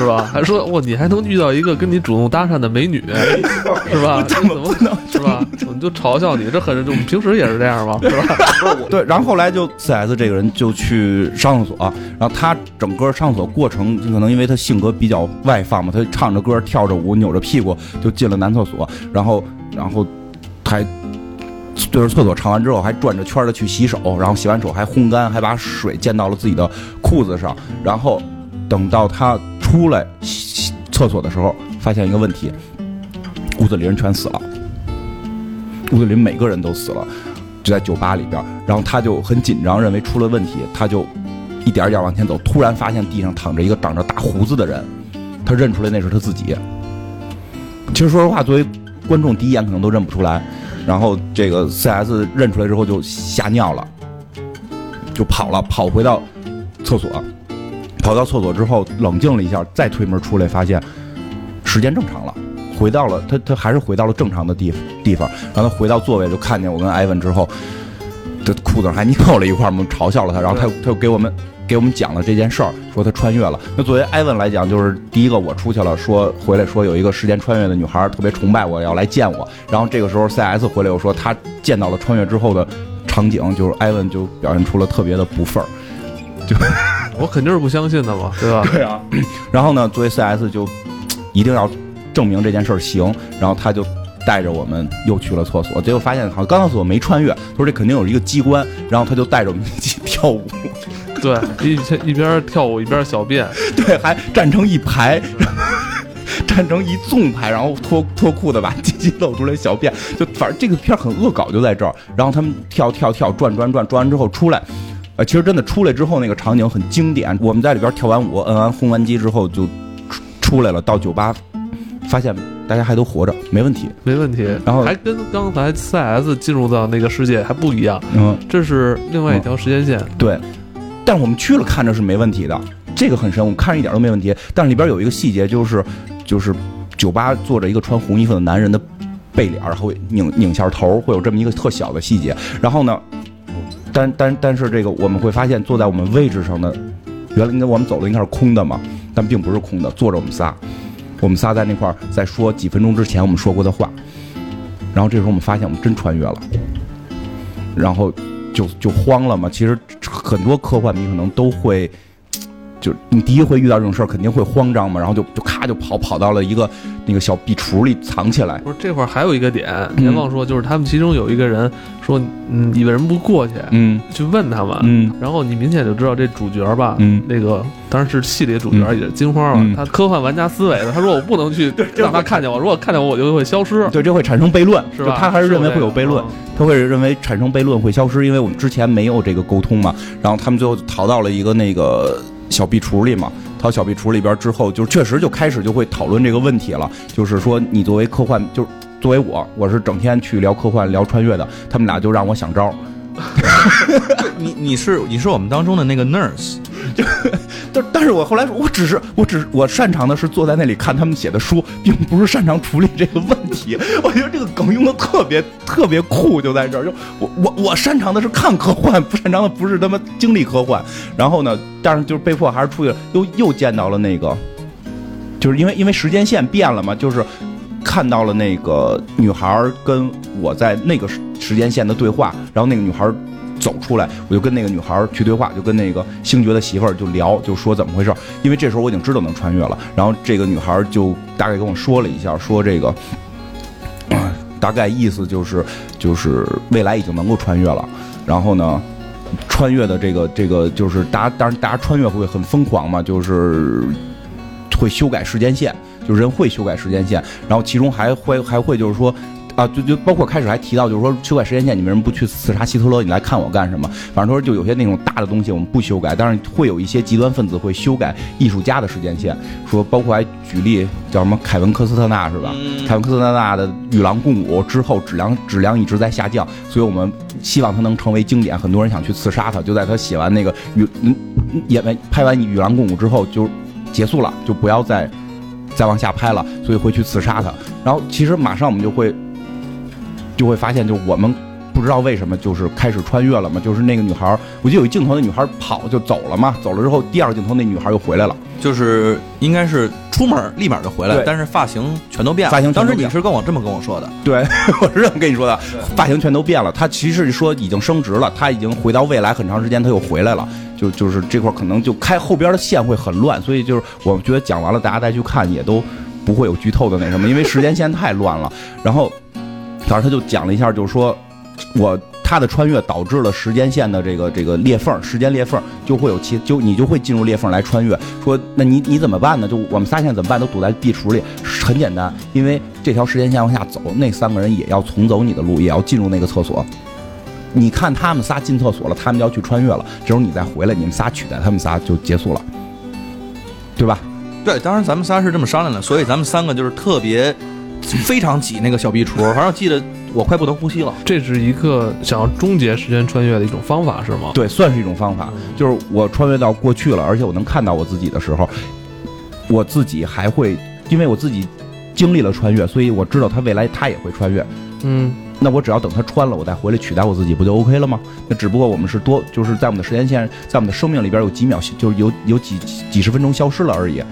是吧？[laughs] 还说哇，你还能遇到一个跟你主动搭讪的美女，[laughs] 是吧？这怎么是吧？我们就嘲笑你，这很我们平时也是这样吗？是吧？[laughs] 对，然后后来就四 S 这个人就去上厕所，然后他整个上厕所过程，可能因为他性格比较外放嘛，他唱着歌、跳着舞、扭着屁股就进了男厕所，然后然后还对着厕所唱完之后，还转着圈的去洗手，然后洗完手还烘干，还把水溅到了自己的裤子上，然后等到他出来厕所的时候，发现一个问题，屋子里人全死了，屋子里每个人都死了。就在酒吧里边，然后他就很紧张，认为出了问题，他就一点一点往前走，突然发现地上躺着一个长着大胡子的人，他认出来那是他自己。其实说实话，作为观众第一眼可能都认不出来，然后这个 CS 认出来之后就吓尿了，就跑了，跑回到厕所，跑到厕所之后冷静了一下，再推门出来，发现时间正常了。回到了他，他还是回到了正常的地地方。然后他回到座位，就看见我跟艾文之后，这裤子上还尿了一块儿，我们嘲笑了他。然后他他又给我们给我们讲了这件事儿，说他穿越了。那作为艾文来讲，就是第一个我出去了，说回来说有一个时间穿越的女孩特别崇拜我，要来见我。然后这个时候 CS 回来又说他见到了穿越之后的场景，就是艾文就表现出了特别的不忿儿。我肯定是不相信的嘛，对吧？对啊，[clears throat] 然后呢，作为 CS 就一定要证明这件事儿行，然后他就带着我们又去了厕所，结果发现好像刚到厕所没穿越，他说这肯定有一个机关，然后他就带着我们一起跳舞，对，一一边跳舞一边小便，[laughs] 对，还站成一排。[laughs] 站成一纵排，然后脱脱裤子把鸡鸡露出来小便，就反正这个片儿很恶搞，就在这儿。然后他们跳跳跳，转转转，转完之后出来，呃，其实真的出来之后那个场景很经典。我们在里边跳完舞，摁完轰完机之后就出出来了，到酒吧发现大家还都活着，没问题。没问题。然后还跟刚才 CS 进入到那个世界还不一样，嗯，这是另外一条时间线。对。但是我们去了看着是没问题的，这个很深，我们看着一点都没问题。但是里边有一个细节，就是就是酒吧坐着一个穿红衣服的男人的背脸，然后拧拧下头，会有这么一个特小的细节。然后呢，但但但是这个我们会发现，坐在我们位置上的，原来应该我们走的应该是空的嘛，但并不是空的，坐着我们仨，我们仨在那块儿在说几分钟之前我们说过的话。然后这时候我们发现我们真穿越了，然后就就慌了嘛。其实很多科幻迷可能都会。就你第一回遇到这种事儿，肯定会慌张嘛，然后就就咔就跑跑到了一个那个小壁橱里藏起来。不是这会儿还有一个点，别忘说，就是他们其中有一个人说，嗯，你为什么不过去？嗯去问他们。嗯然后你明显就知道这主角吧，嗯那个当然是戏里的主角，嗯也是金花嘛，嗯他科幻玩家思维的，他说我不能去 [laughs] 让他看见我，如果看见我，我就会消失，对，这会产生悖论，是吧？他还是认为会有悖论，嗯他会认为产生悖论会消失，因为我们之前没有这个沟通嘛。然后他们最后逃到了一个那个小壁橱里嘛，他小壁橱里边之后，就确实就开始就会讨论这个问题了，就是说你作为科幻，就是作为我，我是整天去聊科幻、聊穿越的，他们俩就让我想招。[laughs] 你你是你是我们当中的那个 nurse，但但是我后来，我只是我只我擅长的是坐在那里看他们写的书，并不是擅长处理这个问题。我觉得这个梗用的特别特别酷，就在这儿。就我我我擅长的是看科幻，不擅长的不是他妈经历科幻。然后呢，但是就是被迫还是出去了，又又见到了那个，就是因为因为时间线变了嘛，就是看到了那个女孩跟我在那个时间线的对话，然后那个女孩走出来，我就跟那个女孩去对话，就跟那个星爵的媳妇儿就聊，就说怎么回事。因为这时候我已经知道能穿越了，然后这个女孩就大概跟我说了一下，说这个。大概意思就是，就是未来已经能够穿越了，然后呢，穿越的这个这个就是大家当然大家穿越会很疯狂嘛，就是会修改时间线，就人会修改时间线，然后其中还会还会就是说。啊，就就包括开始还提到，就是说修改时间线，你为什么不去刺杀希特勒？你来看我干什么？反正说就有些那种大的东西我们不修改，但是会有一些极端分子会修改艺术家的时间线，说包括还举例叫什么凯文科斯特纳是吧？嗯凯文科斯特纳的《与狼共舞》之后质量质量一直在下降，所以我们希望他能成为经典。很多人想去刺杀他，就在他写完那个与嗯演完拍完《与狼共舞》之后就结束了，就不要再再往下拍了，所以会去刺杀他。然后其实马上我们就会就会发现，就我们不知道为什么就是开始穿越了嘛，就是那个女孩，我记得有一镜头，那女孩跑就走了嘛，走了之后，第二个镜头那女孩又回来了。就是应该是出门立马就回来对，但是发型全都变了。发型当时你是跟我这么跟我说的，对，[laughs] 我是这么跟你说的，发型全都变了。他其实说已经升职了，他已经回到未来很长时间，他又回来了。就就是这块可能就开后边的线会很乱，所以就是我觉得讲完了，大家再去看也都不会有剧透的那什么，因为时间线太乱了。然后，当时他就讲了一下，就是说我他的穿越导致了时间线的这个这个裂缝，时间裂缝就会有其就你就会进入裂缝来穿越。说那你你怎么办呢？就我们仨现在怎么办？都堵在壁橱里，很简单，因为这条时间线往下走，那三个人也要重走你的路，也要进入那个厕所。你看他们仨进厕所了，他们就要去穿越了，这时候你再回来，你们仨取代他们仨就结束了，对吧？对，当时咱们仨是这么商量的，所以咱们三个就是特别非常挤那个小壁橱，反正记得我快不能呼吸了。这是一个想要终结时间穿越的一种方法，是吗？对，算是一种方法，就是我穿越到过去了，而且我能看到我自己的时候，我自己还会，因为我自己经历了穿越，所以我知道他未来他也会穿越。嗯，那我只要等他穿了，我再回来取代我自己，不就 OK 了吗？那只不过我们是多，就是在我们的时间线，在我们的生命里边有几秒，就是有有几几十分钟消失了而已，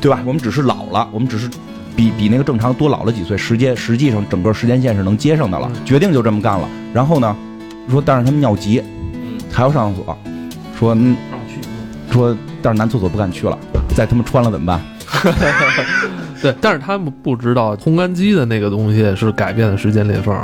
对吧？我们只是老了，我们只是比比那个正常多老了几岁，时间实际上整个时间线是能接上的了。决定就这么干了。然后呢，说但是他们尿急，还要上厕所，说嗯说但是男厕所不敢去了，再他妈穿了怎么办？[laughs] 对，但是他们不知道烘干机的那个东西是改变了时间裂缝，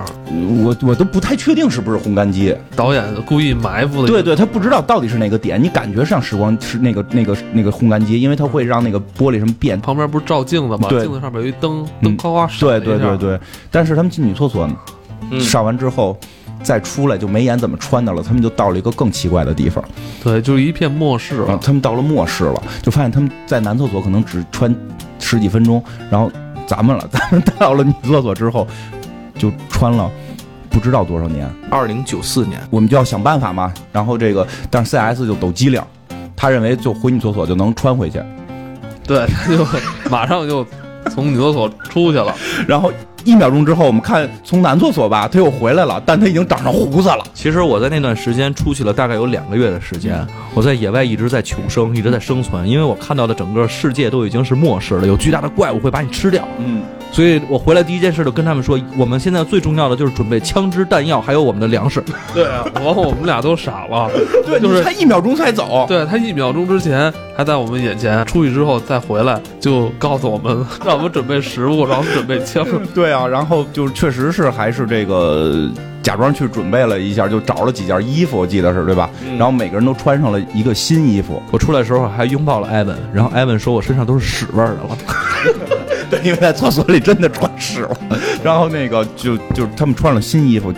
我我都不太确定是不是烘干机。导演故意埋伏的。对，对，他不知道到底是哪个点，你感觉上时光是那个那个那个烘干机，因为它会让那个玻璃什么变。旁边不是照镜子吗？对镜子上面有一灯，嗯灯哗哗闪了对。对对对，但是他们进女厕所嗯上完之后。再出来就没演怎么穿的了，他们就到了一个更奇怪的地方对，就是一片末世啊了。！他们到了末世了，就发现他们在男厕所可能只穿十几分钟，然后咱们了，[laughs] 咱们到了女厕所之后就穿了不知道多少年，二零九四年，我们就要想办法嘛。然后这个，但是 CS 就抖机灵，他认为就回女厕所就能穿回去，对，他就马上就从女厕所出去了。[laughs] 然后一秒钟之后，我们看从男厕所吧，他又回来了，但他已经长上胡子了。其实我在那段时间出去了大概有两个月的时间，我在野外一直在求生，一直在生存，因为我看到的整个世界都已经是末世了，有巨大的怪物会把你吃掉。嗯，所以我回来第一件事就跟他们说，我们现在最重要的就是准备枪支、弹药，还有我们的粮食。[laughs] 对啊，然后我们俩都傻了。对，就是他一秒钟才走。对他一秒钟之前还在我们眼前，出去之后再回来，就告诉我们让我们准备食物，让我们准备枪。[laughs] 对啊，然后就是确实是还是这个假装去准备了一下，就找了几件衣服，我记得是对吧？然后每个人都穿上了一个新衣服，我出来的时候还拥抱了艾文，然后艾文说我身上都是屎味儿的了。[laughs] 对，因为在厕所里真的穿屎了。然后那个就就是他们穿了新衣服，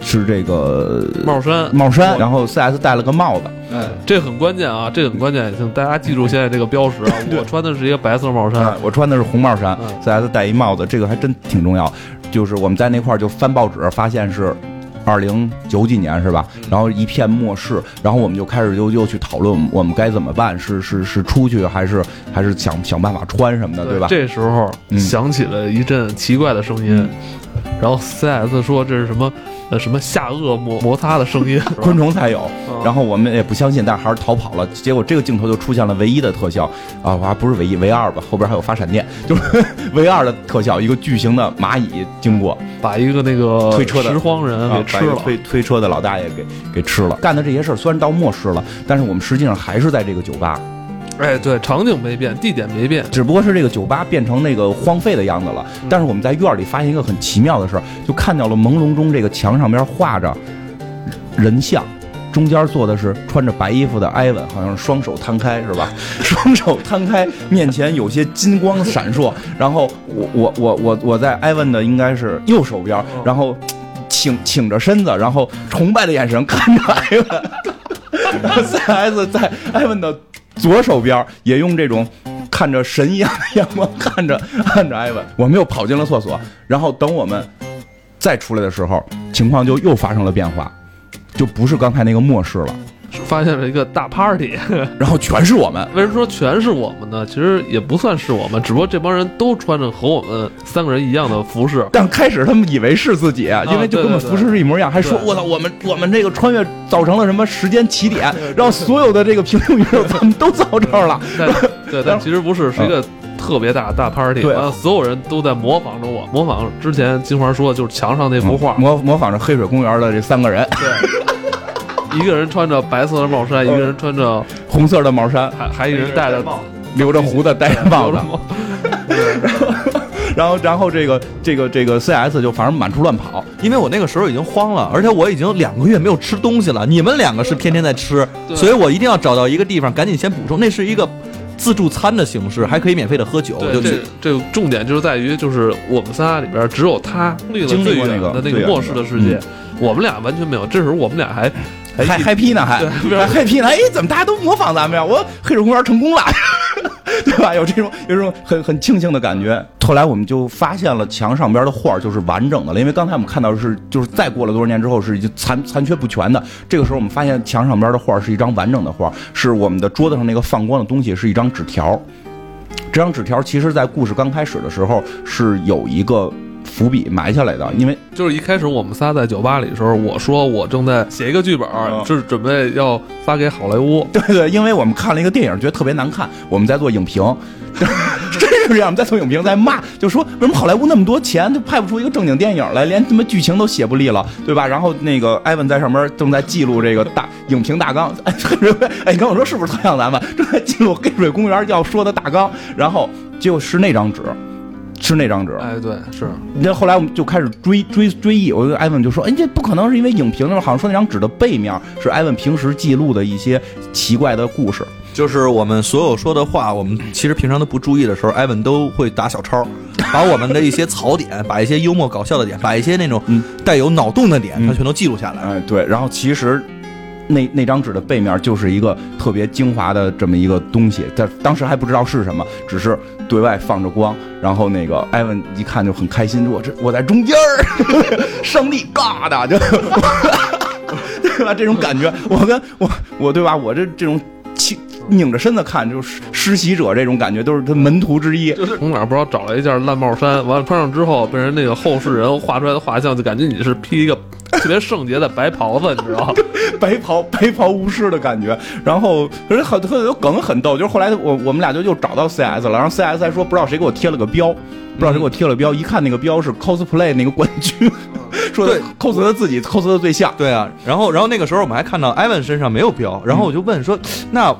是这个帽衫，帽衫，然后 CS 戴了个帽子。哎，这很关键啊，这很关键，请大家记住现在这个标识啊。[laughs] 我穿的是一个白色帽衫啊，，我穿的是红帽衫嗯，CS 戴一帽子，这个还真挺重要。就是我们在那块儿就翻报纸，发现是二零九几年是吧？然后一片末世，然后我们就开始又又去讨论我们该怎么办，是是是出去还是还是想想办法穿什么的，对吧？这时候嗯响起了一阵奇怪的声音，然后 CS 说这是什么呃什么下颚摩摩擦的声音，[laughs] 昆虫才有，嗯然后我们也不相信，但是还是逃跑了。结果这个镜头就出现了唯一的特效啊，还不是唯一，唯二吧，后边还有发闪电，就是 [laughs] 唯二的特效，一个巨型的蚂蚁经过，把一个那个推车的拾荒人啊给吃了。推推车的老大爷给给吃了。干的这些事儿虽然到末世了，但是我们实际上还是在这个酒吧，哎，对，场景没变，地点没变，只不过是这个酒吧变成那个荒废的样子了。但是我们在院里发现一个很奇妙的事儿，就看到了朦胧中这个墙上边画着人像。中间坐的是穿着白衣服的艾文，好像是双手摊开是吧？[laughs] 双手摊开，面前有些金光闪烁。然后我我我我我在艾文的应该是右手边，然后挺挺着身子，然后崇拜的眼神看着艾文。然后 CS 在艾文的左手边也用这种看着神一样的眼光看着 [laughs] 看着艾文。我们又跑进了厕所，然后等我们再出来的时候，情况就又发生了变化，就不是刚才那个末世了，发现了一个大 party。[laughs] 然后全是我们。为什么说全是我们呢？其实也不算是我们，只不过这帮人都穿着和我们三个人一样的服饰。但开始他们以为是自己，因为就根本对对对服饰是一模一样，还说我操，我们我们这个穿越造成了什么时间起点，[laughs] 然后所有的这个平行宇宙咱们都到这儿了。对，但其实不是，是一个特别大的大 party。[laughs] 对完了，所有人都在模仿着我，模仿之前金花说的就是墙上那幅画。模模仿着黑水公园的这三个人，一个人穿着白色的帽衫，一个人穿着红色的帽衫，还还一人戴着留着胡子，戴着帽子 [laughs] 然后然后这个这个这个 CS 就反正满处乱跑，因为我那个时候已经慌了，而且我已经两个月没有吃东西了。你们两个是天天在吃，所以我一定要找到一个地方，赶紧先补充。那是一个自助餐的形式，还可以免费的喝酒。对，就这这个重点就是在于，就是我们仨里边只有他经历了的那个末世的世界，我们俩完全没有。这时候我们俩还还还嗨皮呢，还嗨皮呢，哎，怎么大家都模仿咱们呀？我黑水公园成功了。[laughs] 对吧？有这种有这种很很庆幸的感觉。后来我们就发现了墙上边的画就是完整的了，因为刚才我们看到的是就是再过了多少年之后是残残缺不全的。这个时候我们发现墙上边的画是一张完整的画，是我们的桌子上那个放光的东西是一张纸条。这张纸条其实在故事刚开始的时候是有一个伏笔埋下来的，因为就是一开始我们仨在酒吧里的时候，我说我正在写一个剧本，嗯就是准备要发给好莱坞。对对，因为我们看了一个电影，觉得特别难看，我们在做影评，[laughs] 真是这样，我们在做影评，在骂，就说为什么好莱坞那么多钱，就拍不出一个正经电影来，连他妈剧情都写不利了，对吧？然后那个艾文在上面正在记录这个大影评大纲，[laughs] 哎，哎，你跟我说是不是特像咱们正在记录黑水公园要说的大纲，然后就是那张纸。是那张纸，哎，对，是那后来我们就开始追追追忆，我跟艾文就说：“哎，这不可能是因为影评，好像说那张纸的背面是艾文平时记录的一些奇怪的故事。就是我们所有说的话，我们其实平常都不注意的时候，艾文都会打小抄，[laughs] 把我们的一些槽点，把一些幽默搞笑的点，把一些那种嗯带有脑洞的点，嗯他全都记录下来。哎，对，然后其实那那张纸的背面就是一个特别精华的这么一个东西，但当时还不知道是什么，只是对外放着光。然后那个艾文一看就很开心，我这我在中间儿，[laughs] 上帝嘎的，就 [laughs] 对吧？这种感觉，我跟我我对吧？我这这种气拧着身子看，就是施洗者这种感觉，都是他门徒之一。就是从哪儿不知道找了一件烂帽衫，完了穿上之后，被人那个后世人画出来的画像，就感觉你是披一个特别圣洁的白袍子，你知道吗？[laughs] 白袍白袍巫师的感觉。然后而且很特有梗很逗，就是后来我我们俩就又找到 CS 了，然后 CS 还说不知道谁给我贴了个标。不知道谁给我贴了标，一看那个标是 cosplay 那个冠军，[laughs] 说的 cos 他自己 cos 的对象。对啊，然后然后那个时候我们还看到 Ivan 身上没有标，然后我就问说，那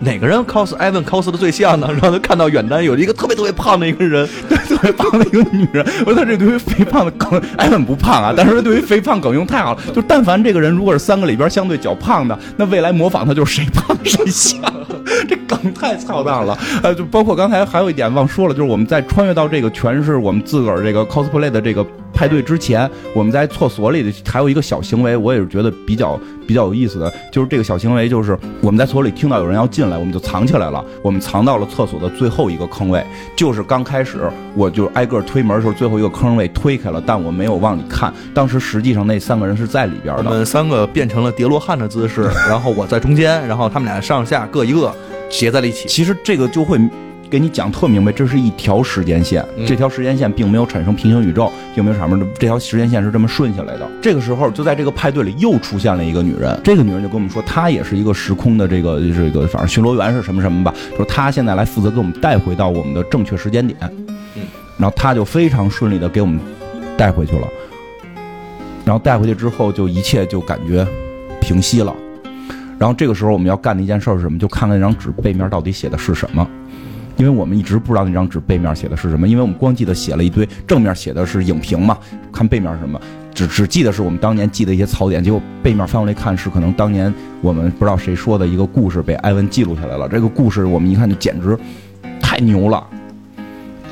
哪个人 cos 艾文 cos 的最像呢？然后他看到远端有一个特别特别胖的一个人，[laughs] 特别胖的一个女人，我说他这对于肥胖的梗，艾文不胖啊，但是对于肥胖梗用太好了。就但凡这个人如果是三个里边相对较胖的，那未来模仿他就是谁胖谁像，[laughs] 这梗太操蛋了。呃，就包括刚才还有一点忘说了，就是我们在穿越到这个全是我们自个儿这个 cosplay 的这个派对之前，我们在厕所里的还有一个小行为，我也是觉得比较比较有意思的，就是这个小行为就是我们在厕所里听到有人要进来，我们就藏起来了，我们藏到了厕所的最后一个坑位，就是刚开始我就挨个推门的时候，最后一个坑位推开了，但我没有往里看，当时实际上那三个人是在里边的。我们三个变成了叠罗汉的姿势，然后我在中间，然后他们俩上下各一个结在了一起。其实这个就会给你讲特明白，这是一条时间线，嗯这条时间线并没有产生平行宇宙，并没有产生这条时间线是这么顺下来的。这个时候，就在这个派对里又出现了一个女人，这个女人就跟我们说，她也是一个时空的这个这个，反正巡逻员是什么什么吧，说她现在来负责给我们带回到我们的正确时间点。嗯，然后她就非常顺利的给我们带回去了。然后带回去之后，就一切就感觉平息了。然后这个时候我们要干的一件事儿是什么？就看看那张纸背面到底写的是什么。因为我们一直不知道那张纸背面写的是什么，因为我们光记得写了一堆，正面写的是影评嘛，看背面是什么，只只记得是我们当年记的一些槽点，结果背面翻过来看是可能当年我们不知道谁说的一个故事被艾文记录下来了。这个故事我们一看就简直太牛了，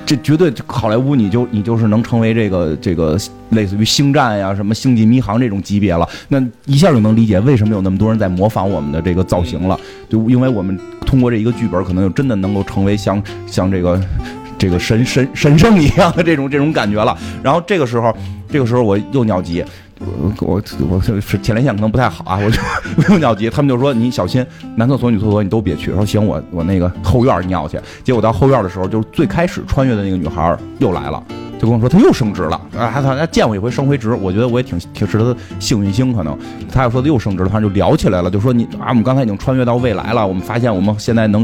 这绝对好莱坞你就你就是能成为这个这个类似于星战呀、什么星际迷航这种级别了，那一下就能理解为什么有那么多人在模仿我们的这个造型了，就因为我们通过这一个剧本，可能就真的能够成为像像这个这个神神神圣一样的这种这种感觉了。然后这个时候，这个时候我又尿急。我我我是前列腺可能不太好啊，我就我又尿急，他们就说你小心男厕所、女厕所你都别去。说行，我我那个后院尿去。结果到后院的时候，就是最开始穿越的那个女孩又来了，就跟我说她又升职了啊，她她见我一回升回职，我觉得我也挺挺是她的幸运星，可能她又说她又升职了，反正就聊起来了，就说你啊，我们刚才已经穿越到未来了，我们发现我们现在能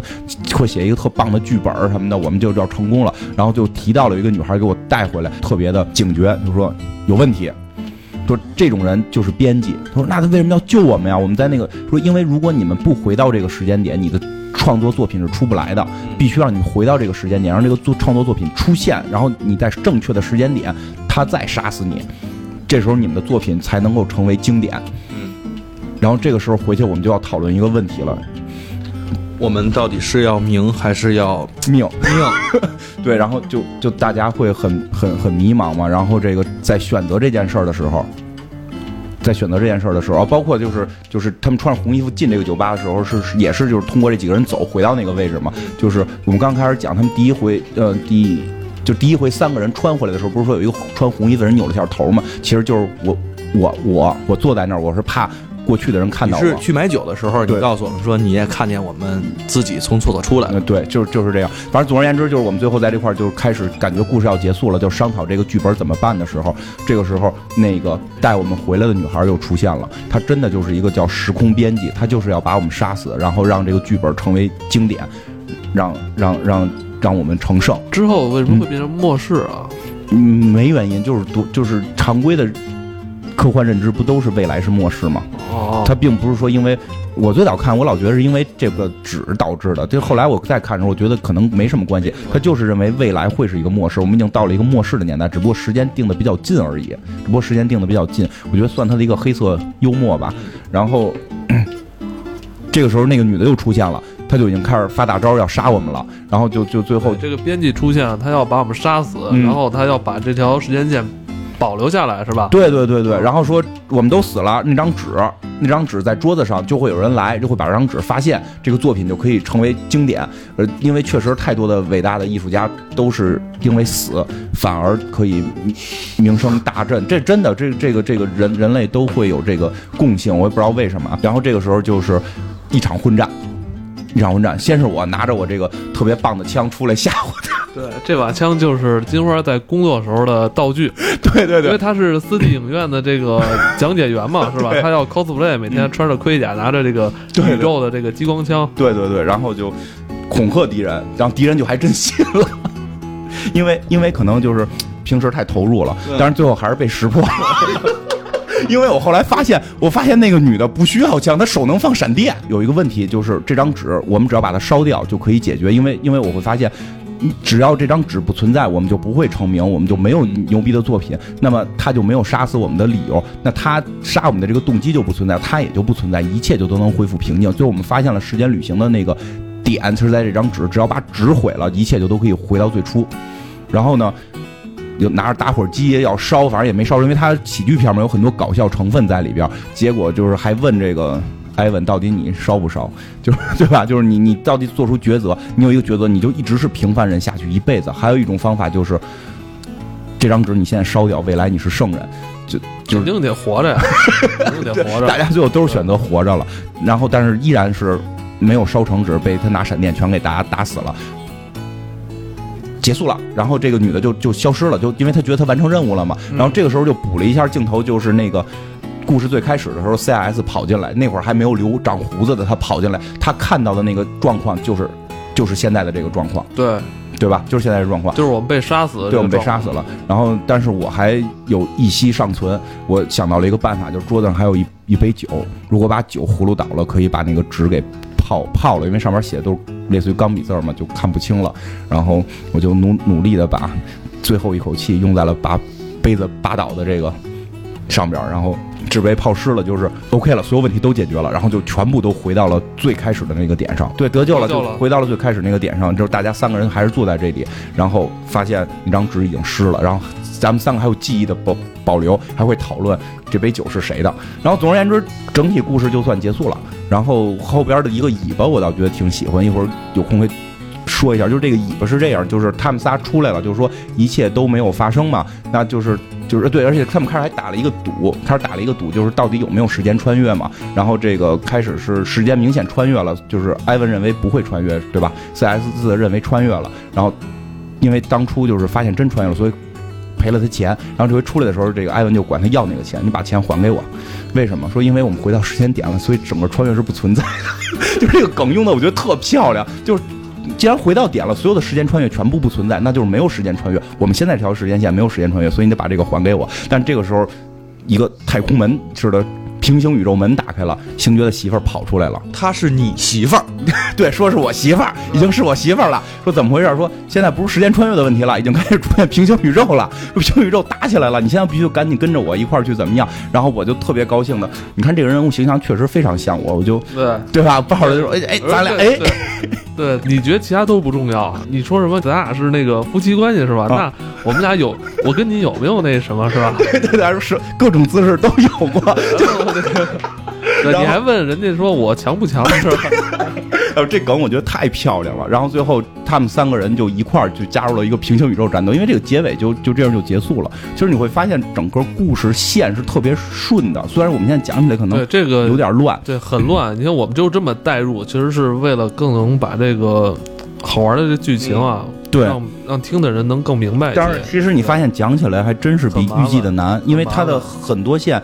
会写一个特棒的剧本什么的，我们就要成功了。然后就提到了一个女孩给我带回来，特别的警觉，就说有问题。说这种人就是编辑。他说：“那他为什么要救我们呀？我们在那个说，因为如果你们不回到这个时间点，你的创作作品是出不来的，必须让你们回到这个时间点，让这个作创作作品出现，然后你在正确的时间点，他再杀死你，这时候你们的作品才能够成为经典。”嗯，然后这个时候回去我们就要讨论一个问题了，我们到底是要名还是要命。命？[laughs] 对，然后就就大家会很很很迷茫嘛。然后这个在选择这件事儿的时候，在选择这件事儿的时候，包括就是就是他们穿上红衣服进这个酒吧的时候，是是也是就是通过这几个人走回到那个位置嘛。就是我们刚开始讲他们第一回，呃，第就第一回三个人穿回来的时候，不是说有一个穿红衣服的人扭了下头嘛？其实就是我我我我坐在那儿，我是怕过去的人看到我。是去买酒的时候，你告诉我们说你也看见我们自己从厕所出来对，就是就是这样。反正总而言之，就是我们最后在这块儿就开始感觉故事要结束了，就商讨这个剧本怎么办的时候，这个时候那个带我们回来的女孩又出现了。她真的就是一个叫时空编辑，她就是要把我们杀死，然后让这个剧本成为经典，让让让让我们成圣。之后为什么会变成末世啊？嗯，没原因，就是多就是常规的科幻认知不都是未来是末世吗？哦，它并不是说因为我最早看，我老觉得是因为这个纸导致的。就后来我再看的时候，我觉得可能没什么关系。他就是认为未来会是一个末世，我们已经到了一个末世的年代，只不过时间定的比较近而已。只不过时间定的比较近，我觉得算他的一个黑色幽默吧。然后 [clears throat] 这个时候那个女的又出现了，她就已经开始发大招要杀我们了。然后就就最后这个编辑出现，他要把我们杀死，嗯然后他要把这条时间线保留下来，是吧？对对对对，然后说我们都死了，那张纸，那张纸在桌子上，就会有人来，就会把这张纸发现，这个作品就可以成为经典。呃，因为确实太多的伟大的艺术家都是因为死，反而可以名名声大振。这真的，这这个这个人人类都会有这个共性，我也不知道为什么。然后这个时候就是一场混战。一场混战，先是我拿着我这个特别棒的枪出来吓唬他，[laughs] 对，这把枪就是金花在工作时候的道具，[laughs] 对对对因为他是四季影院的这个讲解员嘛，[laughs] 是吧？他要 cosplay，每天穿着盔甲，拿着这个宇宙的这个激光枪。对对对，然后就恐吓敌人，然后敌人就还真信了，因为因为可能就是平时太投入了，但是最后还是被识破了。因为我后来发现，我发现那个女的不需要枪，她手能放闪电。有一个问题就是这张纸，我们只要把它烧掉就可以解决。因为因为我会发现，只要这张纸不存在，我们就不会成名，我们就没有牛逼的作品，那么他就没有杀死我们的理由，那他杀我们的这个动机就不存在，他也就不存在，一切就都能恢复平静。最后我们发现了时间旅行的那个点，是在这张纸，只要把纸毁了，一切就都可以回到最初。然后呢，有拿着打火机要烧，反正也没烧，因为他喜剧片嘛，有很多搞笑成分在里边。结果就是还问这个艾文到底你烧不烧，就是 [laughs] 对吧？就是你你到底做出抉择，你有一个抉择，你就一直是平凡人下去一辈子。还有一种方法就是，这张纸你现在烧掉，未来你是圣人，就就肯定得活着呀，[laughs] 肯定得活着。大家最后都是选择活着了，然后但是依然是没有烧成纸，被他拿闪电全给打打死了。结束了，然后这个女的就就消失了，就因为她觉得她完成任务了嘛。然后这个时候就补了一下镜头，就是那个故事最开始的时候，CIS 跑进来，那会儿还没有留长胡子的他跑进来，他看到的那个状况就是就是现在的这个状况，对，对吧？就是现在的状况。就是我们被杀死，对，我们被杀死了。然后，但是我还有一息尚存，我想到了一个办法，就是桌子上还有一一杯酒，如果把酒葫芦倒了，可以把那个纸给泡泡了，因为上面写的都是类似于钢笔字儿嘛，就看不清了。然后我就努努力的把最后一口气用在了把杯子拔倒的这个上边儿，然后纸杯泡湿了，就是 OK 了，所有问题都解决了，然后就全部都回到了最开始的那个点上。对，得救了，得救了就回到了最开始那个点上，就是大家三个人还是坐在这里，然后发现那张纸已经湿了，然后咱们三个还有记忆的保保留，还会讨论这杯酒是谁的。然后总而言之，整体故事就算结束了。然后后边的一个尾巴，我倒觉得挺喜欢，一会儿有空会说一下。就是这个尾巴是这样，就是他们仨出来了，就是说一切都没有发生嘛，那就是就是对，而且他们开始还打了一个赌，开始打了一个赌，就是到底有没有时间穿越嘛。然后这个开始是时间明显穿越了，就是艾文认为不会穿越，对吧？CS 四认为穿越了，然后因为当初就是发现真穿越了，所以。赔了他钱，然后这回出来的时候，这个艾文就管他要那个钱，你把钱还给我。为什么？说因为我们回到时间点了，所以整个穿越是不存在的。[laughs] 就是这个梗用的，我觉得特漂亮。就是既然回到点了，所有的时间穿越全部不存在，那就是没有时间穿越。我们现在这条时间线没有时间穿越，所以你得把这个还给我。但这个时候，一个太空门似的平行宇宙门打开了，星爵的媳妇儿跑出来了。她是你媳妇儿，[laughs] 对，说是我媳妇儿，已经是我媳妇儿了。说怎么回事？说现在不是时间穿越的问题了，已经开始出现平行宇宙了，平行宇宙打起来了。你现在必须赶紧跟着我一块儿去怎么样？然后我就特别高兴的，你看这个人物形象确实非常像我，我就对对吧？抱着就说，哎哎，咱俩哎，对对，你觉得其他都不重要？你说什么？咱俩是那个夫妻关系是吧？啊那我们俩有，我跟你有没有那什么是吧？对 [laughs] 对对，是各种姿势都有过。就对，你还问人家说我强不强是吧？[laughs] 呃，这梗我觉得太漂亮了。然后最后他们三个人就一块儿就加入了一个平行宇宙战斗，因为这个结尾就就这样就结束了。其实你会发现整个故事线是特别顺的，虽然我们现在讲起来可对能这个有点乱。对很乱。你看我们就这么带入，其实是为了更能把这个好玩的这剧情啊，对让让听的人能更明白一些。当然，其实你发现讲起来还真是比预计的难，因为它的很多线，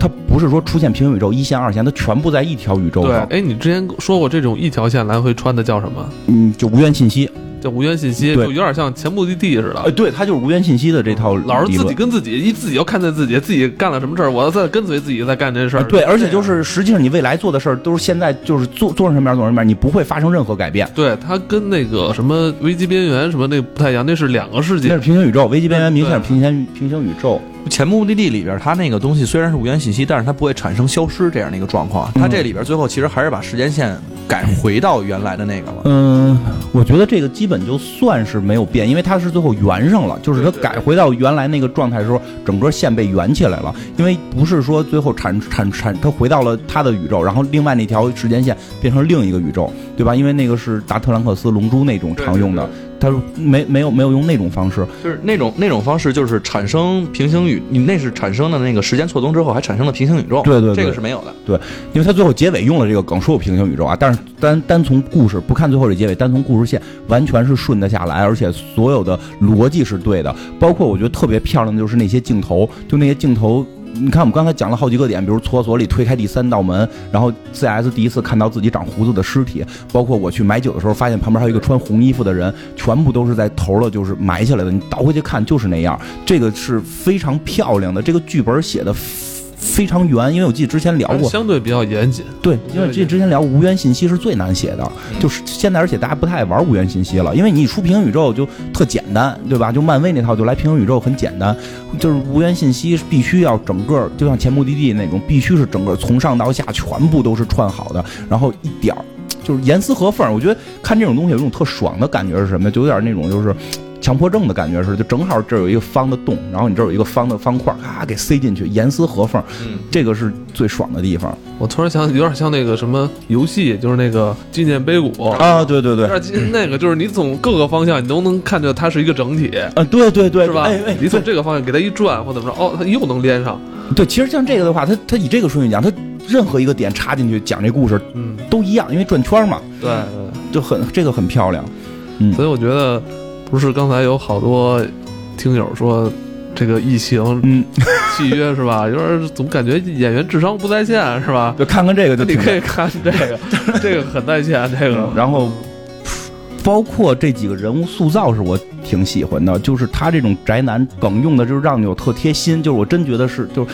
它不是说出现平行宇宙一线、二线，它全部在一条宇宙对，上。哎，你之前说过这种一条线来回穿的叫什么？嗯，就无源信息。叫无源信息，就有点像前目的地似的。哎，对，它就是无源信息的这套老是自己。跟自己，一自己要看见自己，自己干了什么事儿，我要再跟随自己在干这事儿。啊对，而且就是实际上你未来做的事儿都是现在就是做做成什么样做成什么样，你不会发生任何改变。对，它跟那个什么危机边缘什么那不太一样，那是两个世界那是。平行宇宙，危机边缘明显是平行平行宇宙。前目的地里边，它那个东西虽然是无源信息，但是它不会产生消失这样的一个状况。它这里边最后其实还是把时间线改回到原来的那个了。嗯，我觉得这个基本就算是没有变，因为它是最后圆上了，就是它改回到原来那个状态的时候，整个线被圆起来了。因为不是说最后产产产，它回到了它的宇宙，然后另外那条时间线变成另一个宇宙，对吧？因为那个是达特兰克斯龙珠那种常用的，它没没有没有用那种方式。就是那种那种方式，就是产生平行宇，你那是产生的那个时间错综之后，还产生了平行宇宙。对对对这个是没有的。对因为他最后结尾用了这个梗，说有平行宇宙啊，但是单单从故事不看最后这结尾，单从故事线完全是顺得下来，而且所有的逻辑是对的，包括我觉得特别漂亮的就是那些镜头，就那些镜头。你看，我们刚才讲了好几个点，比如厕所里推开第三道门，然后 CS 第一次看到自己长胡子的尸体，包括我去买酒的时候，发现旁边还有一个穿红衣服的人，全部都是在头了，就是埋起来的。你倒回去看就是那样，这个是非常漂亮的。这个剧本写的非常圆，因为我记得之前聊过，相对比较严谨。对，因为这之前聊无源信息是最难写的，就是现在，而且大家不太爱玩无源信息了，因为你一出平行宇宙就特简单，对吧？就漫威那套就来平行宇宙很简单，就是无源信息必须要整个就像前目的地那种，必须是整个从上到下全部都是串好的，然后一点儿就是严丝合缝。我觉得看这种东西有一种特爽的感觉是什么？就有点那种就是。强迫症的感觉似的，就正好这儿有一个方的洞，然后你这儿有一个方的方块，咔给塞进去，严丝合缝，嗯，这个是最爽的地方我突然想起，有点像那个什么游戏，就是那个纪念碑谷。啊！对对对，那个，就是你从各个方向你都能看着它是一个整体，啊，对对对，是吧？哎哎，你从这个方向给它一转或怎么着，哦，它又能连上。对，其实像这个的话，它它以这个顺序讲，它任何一个点插进去讲这故事嗯，都一样，因为转圈嘛，对对。就很这个很漂亮。嗯所以我觉得，不是刚才有好多听友说这个疫情嗯，契约是吧？有点总感觉演员智商不在线是吧？就看看这个就你挺可以看这个，[laughs] 这个很在线，这个然后包括这几个人物塑造是我挺喜欢的，就是他这种宅男梗用的，就是让你有特贴心，就是我真觉得是就是。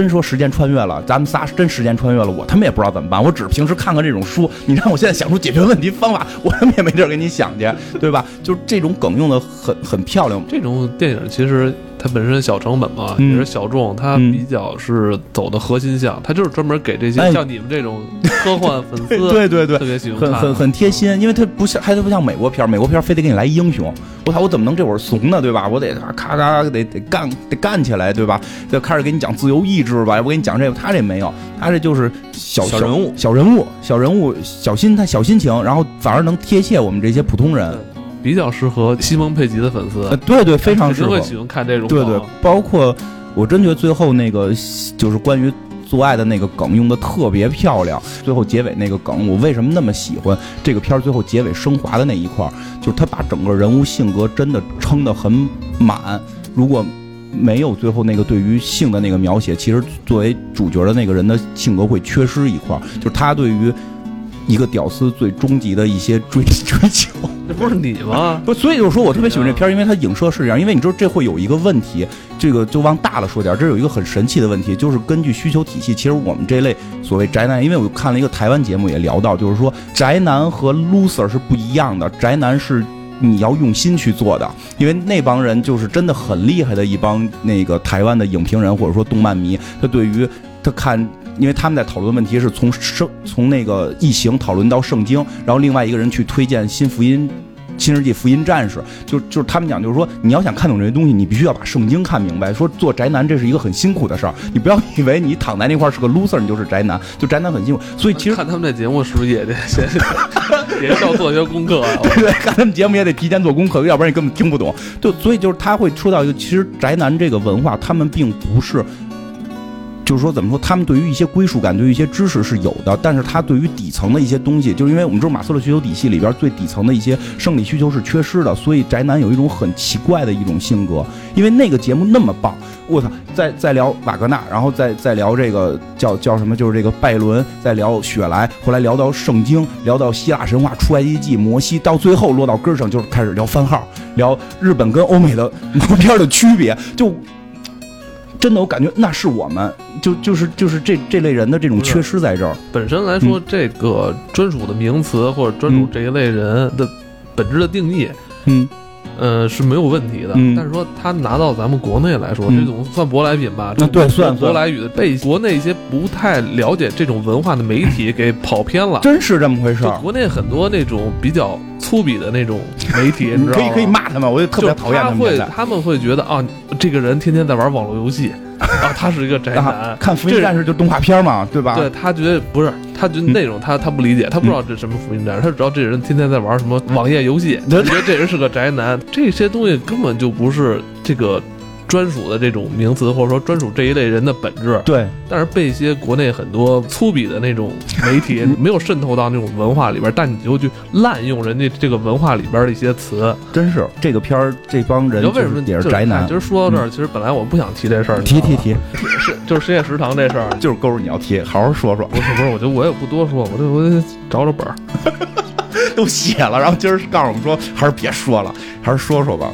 真说时间穿越了，咱们仨真时间穿越了，我他妈也不知道怎么办。我只是平时看看这种书，你让我现在想出解决问题方法，我他妈也没地儿给你想去，对吧？就是这种梗用的很很漂亮。这种电影其实它本身小成本嘛，嗯也是小众，它嗯比较是走的核心向，它就是专门给这些哎像你们这种科幻 [laughs] 粉丝对对对特，别喜欢很很很贴心，因为它不像，还不像美国片，美国片非得给你来英雄，我操，我怎么能这会儿怂呢，对吧？我得咔咔得得干得干起来，对吧？就开始给你讲自由意志吧，我给你讲这个，他这没有，他这就是小小人物小人物，小人物，小心他小心情，然后反而能贴切我们这些普通人，比较适合西蒙佩吉的粉丝呃，，对对，非常适合会，喜欢看这种对对，包括我真觉得最后那个就是关于做爱的那个梗用的特别漂亮，最后结尾那个梗，我为什么那么喜欢这个片儿？最后结尾升华的那一块儿，就是他把整个人物性格真的撑得很满。如果没有最后那个对于性的那个描写，其实作为主角的那个人的性格会缺失一块儿，就是他对于一个屌丝最终极的一些 [laughs] 追 [laughs] 追求。这不是你吗？不，所以就是说我特别喜欢这片儿，因为它影射是这样。因为你知道这会有一个问题，这个就往大了说点儿，这有一个很神奇的问题，就是根据需求体系，其实我们这类所谓宅男，因为我看了一个台湾节目也聊到，就是说宅男和 loser 是不一样的，宅男是。你要用心去做的，因为那帮人就是真的很厉害的一帮那个台湾的影评人或者说动漫迷，他对于他看，因为他们在讨论问题是从圣从那个异形讨论到圣经，然后另外一个人去推荐新福音。新世纪福音战士，就就是他们讲，就是说你要想看懂这些东西，你必须要把圣经看明白。说做宅男这是一个很辛苦的事儿，你不要以为你躺在那块儿是个 loser，你就是宅男，就宅男很辛苦。所以其实看 [laughs] 他们这节目是不是也得先也是要做些功课啊？[laughs] 对对，看他们节目也得提前做功课，要不然你根本听不懂。就所以就是他会说到一个，其实宅男这个文化，他们并不是。就是说，怎么说？他们对于一些归属感，对于一些知识是有的，但是他对于底层的一些东西，就是因为我们知道马斯洛需求体系里边最底层的一些生理需求是缺失的，所以宅男有一种很奇怪的一种性格。因为那个节目那么棒，我操！再再聊瓦格纳，然后再再聊这个叫叫什么，就是这个拜伦，再聊雪莱，后来聊到圣经，聊到希腊神话、出埃及记、摩西，到最后落到根上就是开始聊番号，聊日本跟欧美的 [laughs] 毛片的区别，就。真的，我感觉那是我们，就就是就是这这类人的这种缺失在这儿。本身来说，这个专属的名词或者专属这一类人的本质的定义，嗯，呃是没有问题的。嗯但是说他拿到咱们国内来说，嗯这种算舶来品吧？那对算舶来语的，被国内一些不太了解这种文化的媒体给跑偏了。[laughs] 真是这么回事儿。国内很多那种比较粗鄙的那种媒体，[laughs] 你知道吗？可以可以骂他们，我就特别讨厌他会们现在。他们会觉得啊，这个人天天在玩网络游戏，[laughs] 啊，他是一个宅啊男。看《福音战士》就动画片嘛，对吧？对他觉得不是，他觉得内容他他不理解，他不知道这什么福音战士，他只知道这人天天在玩什么网页游戏，他 [laughs] 觉得这人是个宅男。这些东西根本就不是这个专属的这种名词，或者说专属这一类人的本质。对但是被一些国内很多粗鄙的那种媒体 [laughs] 没有渗透到那种文化里边，但你就去滥用人家这个文化里边的一些词。真是这个片儿这帮人你知道为什么就是也是宅男其。实说到这儿，其实本来我不想提这事儿，提提提，[laughs] 是就是深夜食堂这事儿。就是勾着你要提，好好说说。不是不是，我就我也不多说，我就我得找找本儿。[laughs] 都写了，然后今儿告诉我们说，还是别说了，还是说说吧。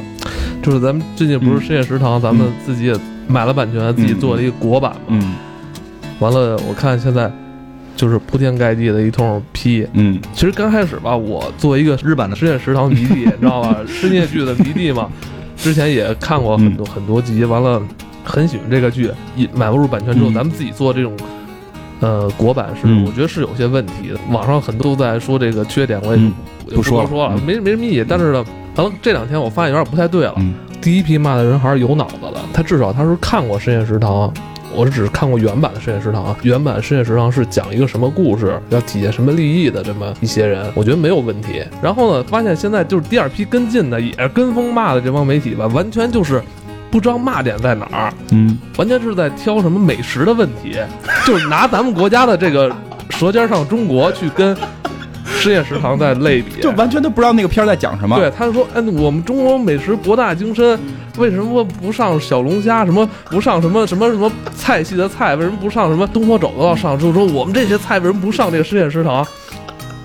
就是咱们最近不是深夜食堂，咱们自己也买了版权，自己做了一个国版嘛。嗯完了，我看现在就是铺天盖地的一通批。嗯其实刚开始吧，我作为一个日版的深夜食堂迷弟，[laughs] 你知道吧？深夜剧的迷弟嘛，之前也看过很多、很多集，完了很喜欢这个剧，一买不入版权之后，嗯咱们自己做这种。呃，国版是、嗯我觉得是有些问题的，网上很多都在说这个缺点，我也嗯就不说了多说了，嗯没没什么意义。但是呢，可能这两天我发现有点不太对了，嗯第一批骂的人还是有脑子的，他至少他是看过《深夜食堂》，我是只看过原版的《深夜食堂》啊。原版《深夜食堂》是讲一个什么故事，要体现什么利益的这么一些人，我觉得没有问题。然后呢，发现现在就是第二批跟进的，也是跟风骂的这帮媒体吧，完全就是不知道骂点在哪儿，嗯，完全是在挑什么美食的问题，就是拿咱们国家的这个《舌尖上中国》去跟《深夜食堂》在类比，就完全都不知道那个片儿在讲什么。对，他就说，哎，我们中国美食博大精深，为什么不上小龙虾？什么不上什么什么什么菜系的菜？为什么不上什么东坡肘子要上？就是说我们这些菜为什么不上这个深夜食堂？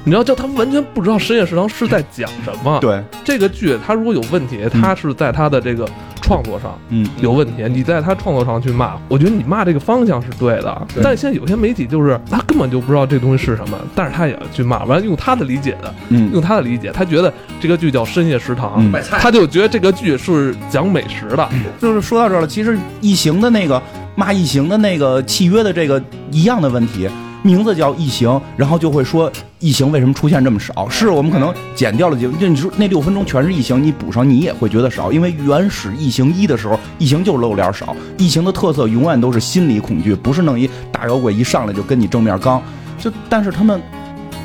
你知道，就他们完全不知道深夜食堂是在讲什么。对，这个剧，它如果有问题，它是在它的这个创作上嗯，有问题，你在他创作上去骂，我觉得你骂这个方向是对的。对。但现在有些媒体就是他根本就不知道这东西是什么，但是他也要去骂，完了用他的理解的，嗯。用他的理解，他觉得这个剧叫《深夜食堂》嗯。他就觉得这个剧是讲美食的。就是说到这儿了，其实异形的那个骂异形的那个契约的这个一样的问题，名字叫异形，然后就会说异形为什么出现这么少？是我们可能剪掉了几，就你说那六分钟全是异形，你补上你也会觉得少，因为原始异形一的时候，异形就露脸少，异形的特色永远都是心理恐惧，不是弄一大妖怪一上来就跟你正面刚，就但是他们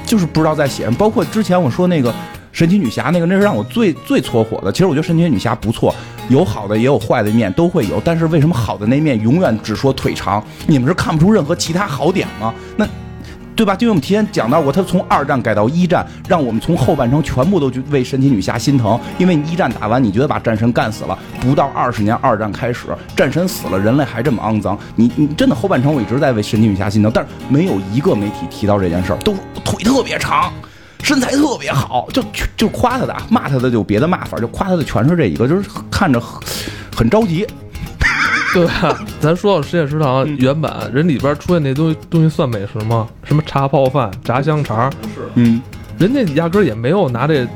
就是不知道在写什么，包括之前我说那个。神奇女侠那个，那是让我最最搓火的。其实我觉得神奇女侠不错，有好的也有坏的一面，都会有。但是为什么好的那面永远只说腿长？你们是看不出任何其他好点吗？那对吧？就因为我们提前讲到过，他从二战改到一战，让我们从后半程全部都去为神奇女侠心疼。因为一战打完，你觉得把战神干死了，不到二十年，二战开始，战神死了，人类还这么肮脏，你你真的后半程我一直在为神奇女侠心疼，但是没有一个媒体提到这件事儿，都腿特别长。身材特别好，就就夸他的，骂他的就别的骂法，就夸他的全是这一个，就是看着很很着急。[laughs] 对吧？咱说到《深夜食堂》嗯原版，人里边出现那东西东西算美食吗？什么茶泡饭、炸香肠，是嗯，人家压根儿也没有拿这。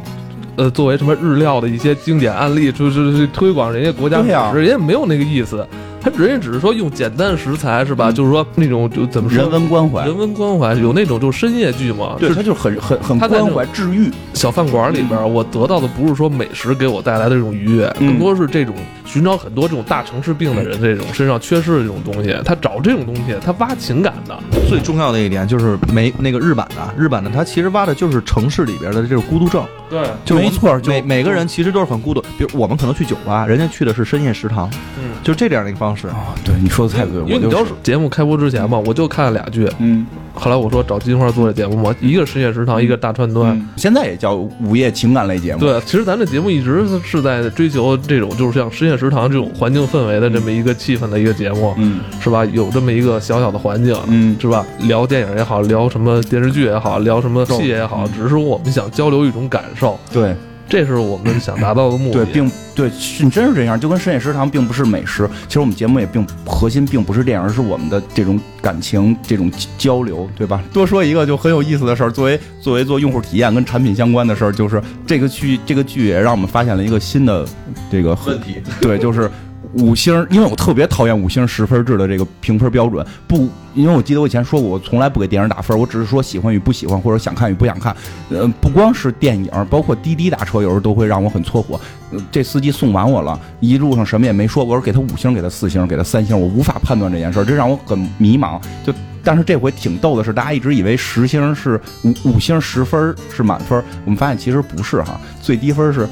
呃，作为什么日料的一些经典案例，就是去推广人家国家美食，人家没有那个意思，他人家只是说用简单食材是吧？嗯。就是说那种就怎么说人文关怀，人文关怀，有那种就是深夜剧嘛，对，他就是很很很他在那关怀治愈。小饭馆里边儿，我得到的不是说美食给我带来的这种愉悦，嗯。更多是这种寻找很多这种大城市病的人这种身上缺失的这种东西，他找这种东西，他挖情感的。最重要的一点就是没那个日版的，日版的他其实挖的就是城市里边的这种孤独症，对，就没错每每个人其实都是很孤独。比如我们可能去酒吧，人家去的是深夜食堂，嗯，就这样的一个方式。啊，对，你说的太对，因为你是，节目开播之前嘛，我就看了俩剧，嗯，后来我说找金花做这节目嘛，一个深夜食堂，一个大川端。嗯现在也叫午夜情感类节目。，对，其实咱这节目一直是在追求这种，就是像深夜食堂这种环境氛围的这么一个气氛的一个节目，嗯是吧？有这么一个小小的环境，嗯，是吧？聊电影也好，聊什么电视剧也好，聊什么戏也好，嗯只是我们想交流一种感受，对这是我们想达到的目的。对，并对是你真是这样，就跟深夜食堂并不是美食。其实我们节目也并核心并不是这样，而是我们的这种感情、这种交流，对吧？多说一个就很有意思的事儿，作为作为做用户体验跟产品相关的事儿，就是这个剧这个剧也让我们发现了一个新的这个问题，对，就是五星，因为我特别讨厌五星十分制的这个评分标准。不，因为我记得我以前说过，我从来不给电影打分，我只是说喜欢与不喜欢，或者想看与不想看。呃，不光是电影，包括滴滴打车，有时候都会让我很搓火。呃这司机送完我了，一路上什么也没说，我说给他五星，给他四星，给他三星，我无法判断这件事，这让我很迷茫。就但是这回挺逗的是，大家一直以为十星是五五星十分是满分，我们发现其实不是哈，最低分是。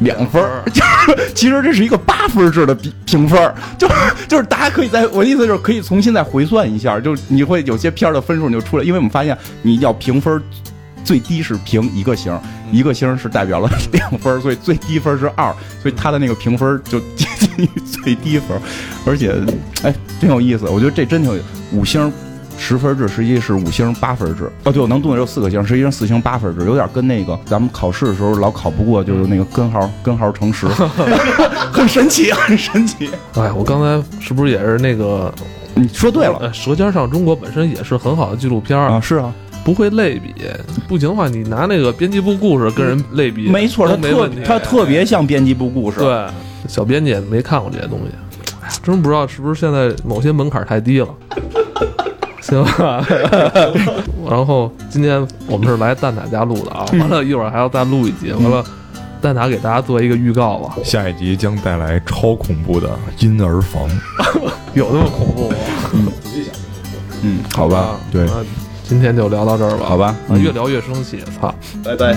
两分儿，就是 [laughs] 其实这是一个八分制的评评分儿，[laughs] 就是就是大家可以在我的意思就是可以重新再回算一下，就是你会有些片儿的分数你就出来，因为我们发现你要评分儿最低是评一个星，一个星是代表了 [laughs] 两分儿，所以最低分是二，所以它的那个评分就接近于最低分儿，而且哎真有意思，我觉得这真挺有五星。十分制实际是五星八分制哦，对，我能动的有四个星，实际上四星八分制，有点跟那个咱们考试的时候老考不过，就是那个根号根号乘十，[laughs] 很神奇，很神奇。哎，我刚才是不是也是那个？你说对了呃，《舌尖上中国》本身也是很好的纪录片啊，，是啊，不会类比。不行的话，你拿那个编辑部故事跟人类比，没错，他特。他特别像编辑部故事，，对，小编辑也没看过这些东西，哎呀真不知道是不是现在某些门槛太低了。行吧，[laughs] 然后今天我们是来蛋挞家录的啊，完了一会儿还要再录一集，完了蛋挞给大家做一个预告吧。下一集将带来超恐怖的婴儿房。[laughs] 有那么恐怖吗？嗯，[laughs] 好吧，对，今天就聊到这儿吧。好吧啊，越聊越生气，操。拜拜。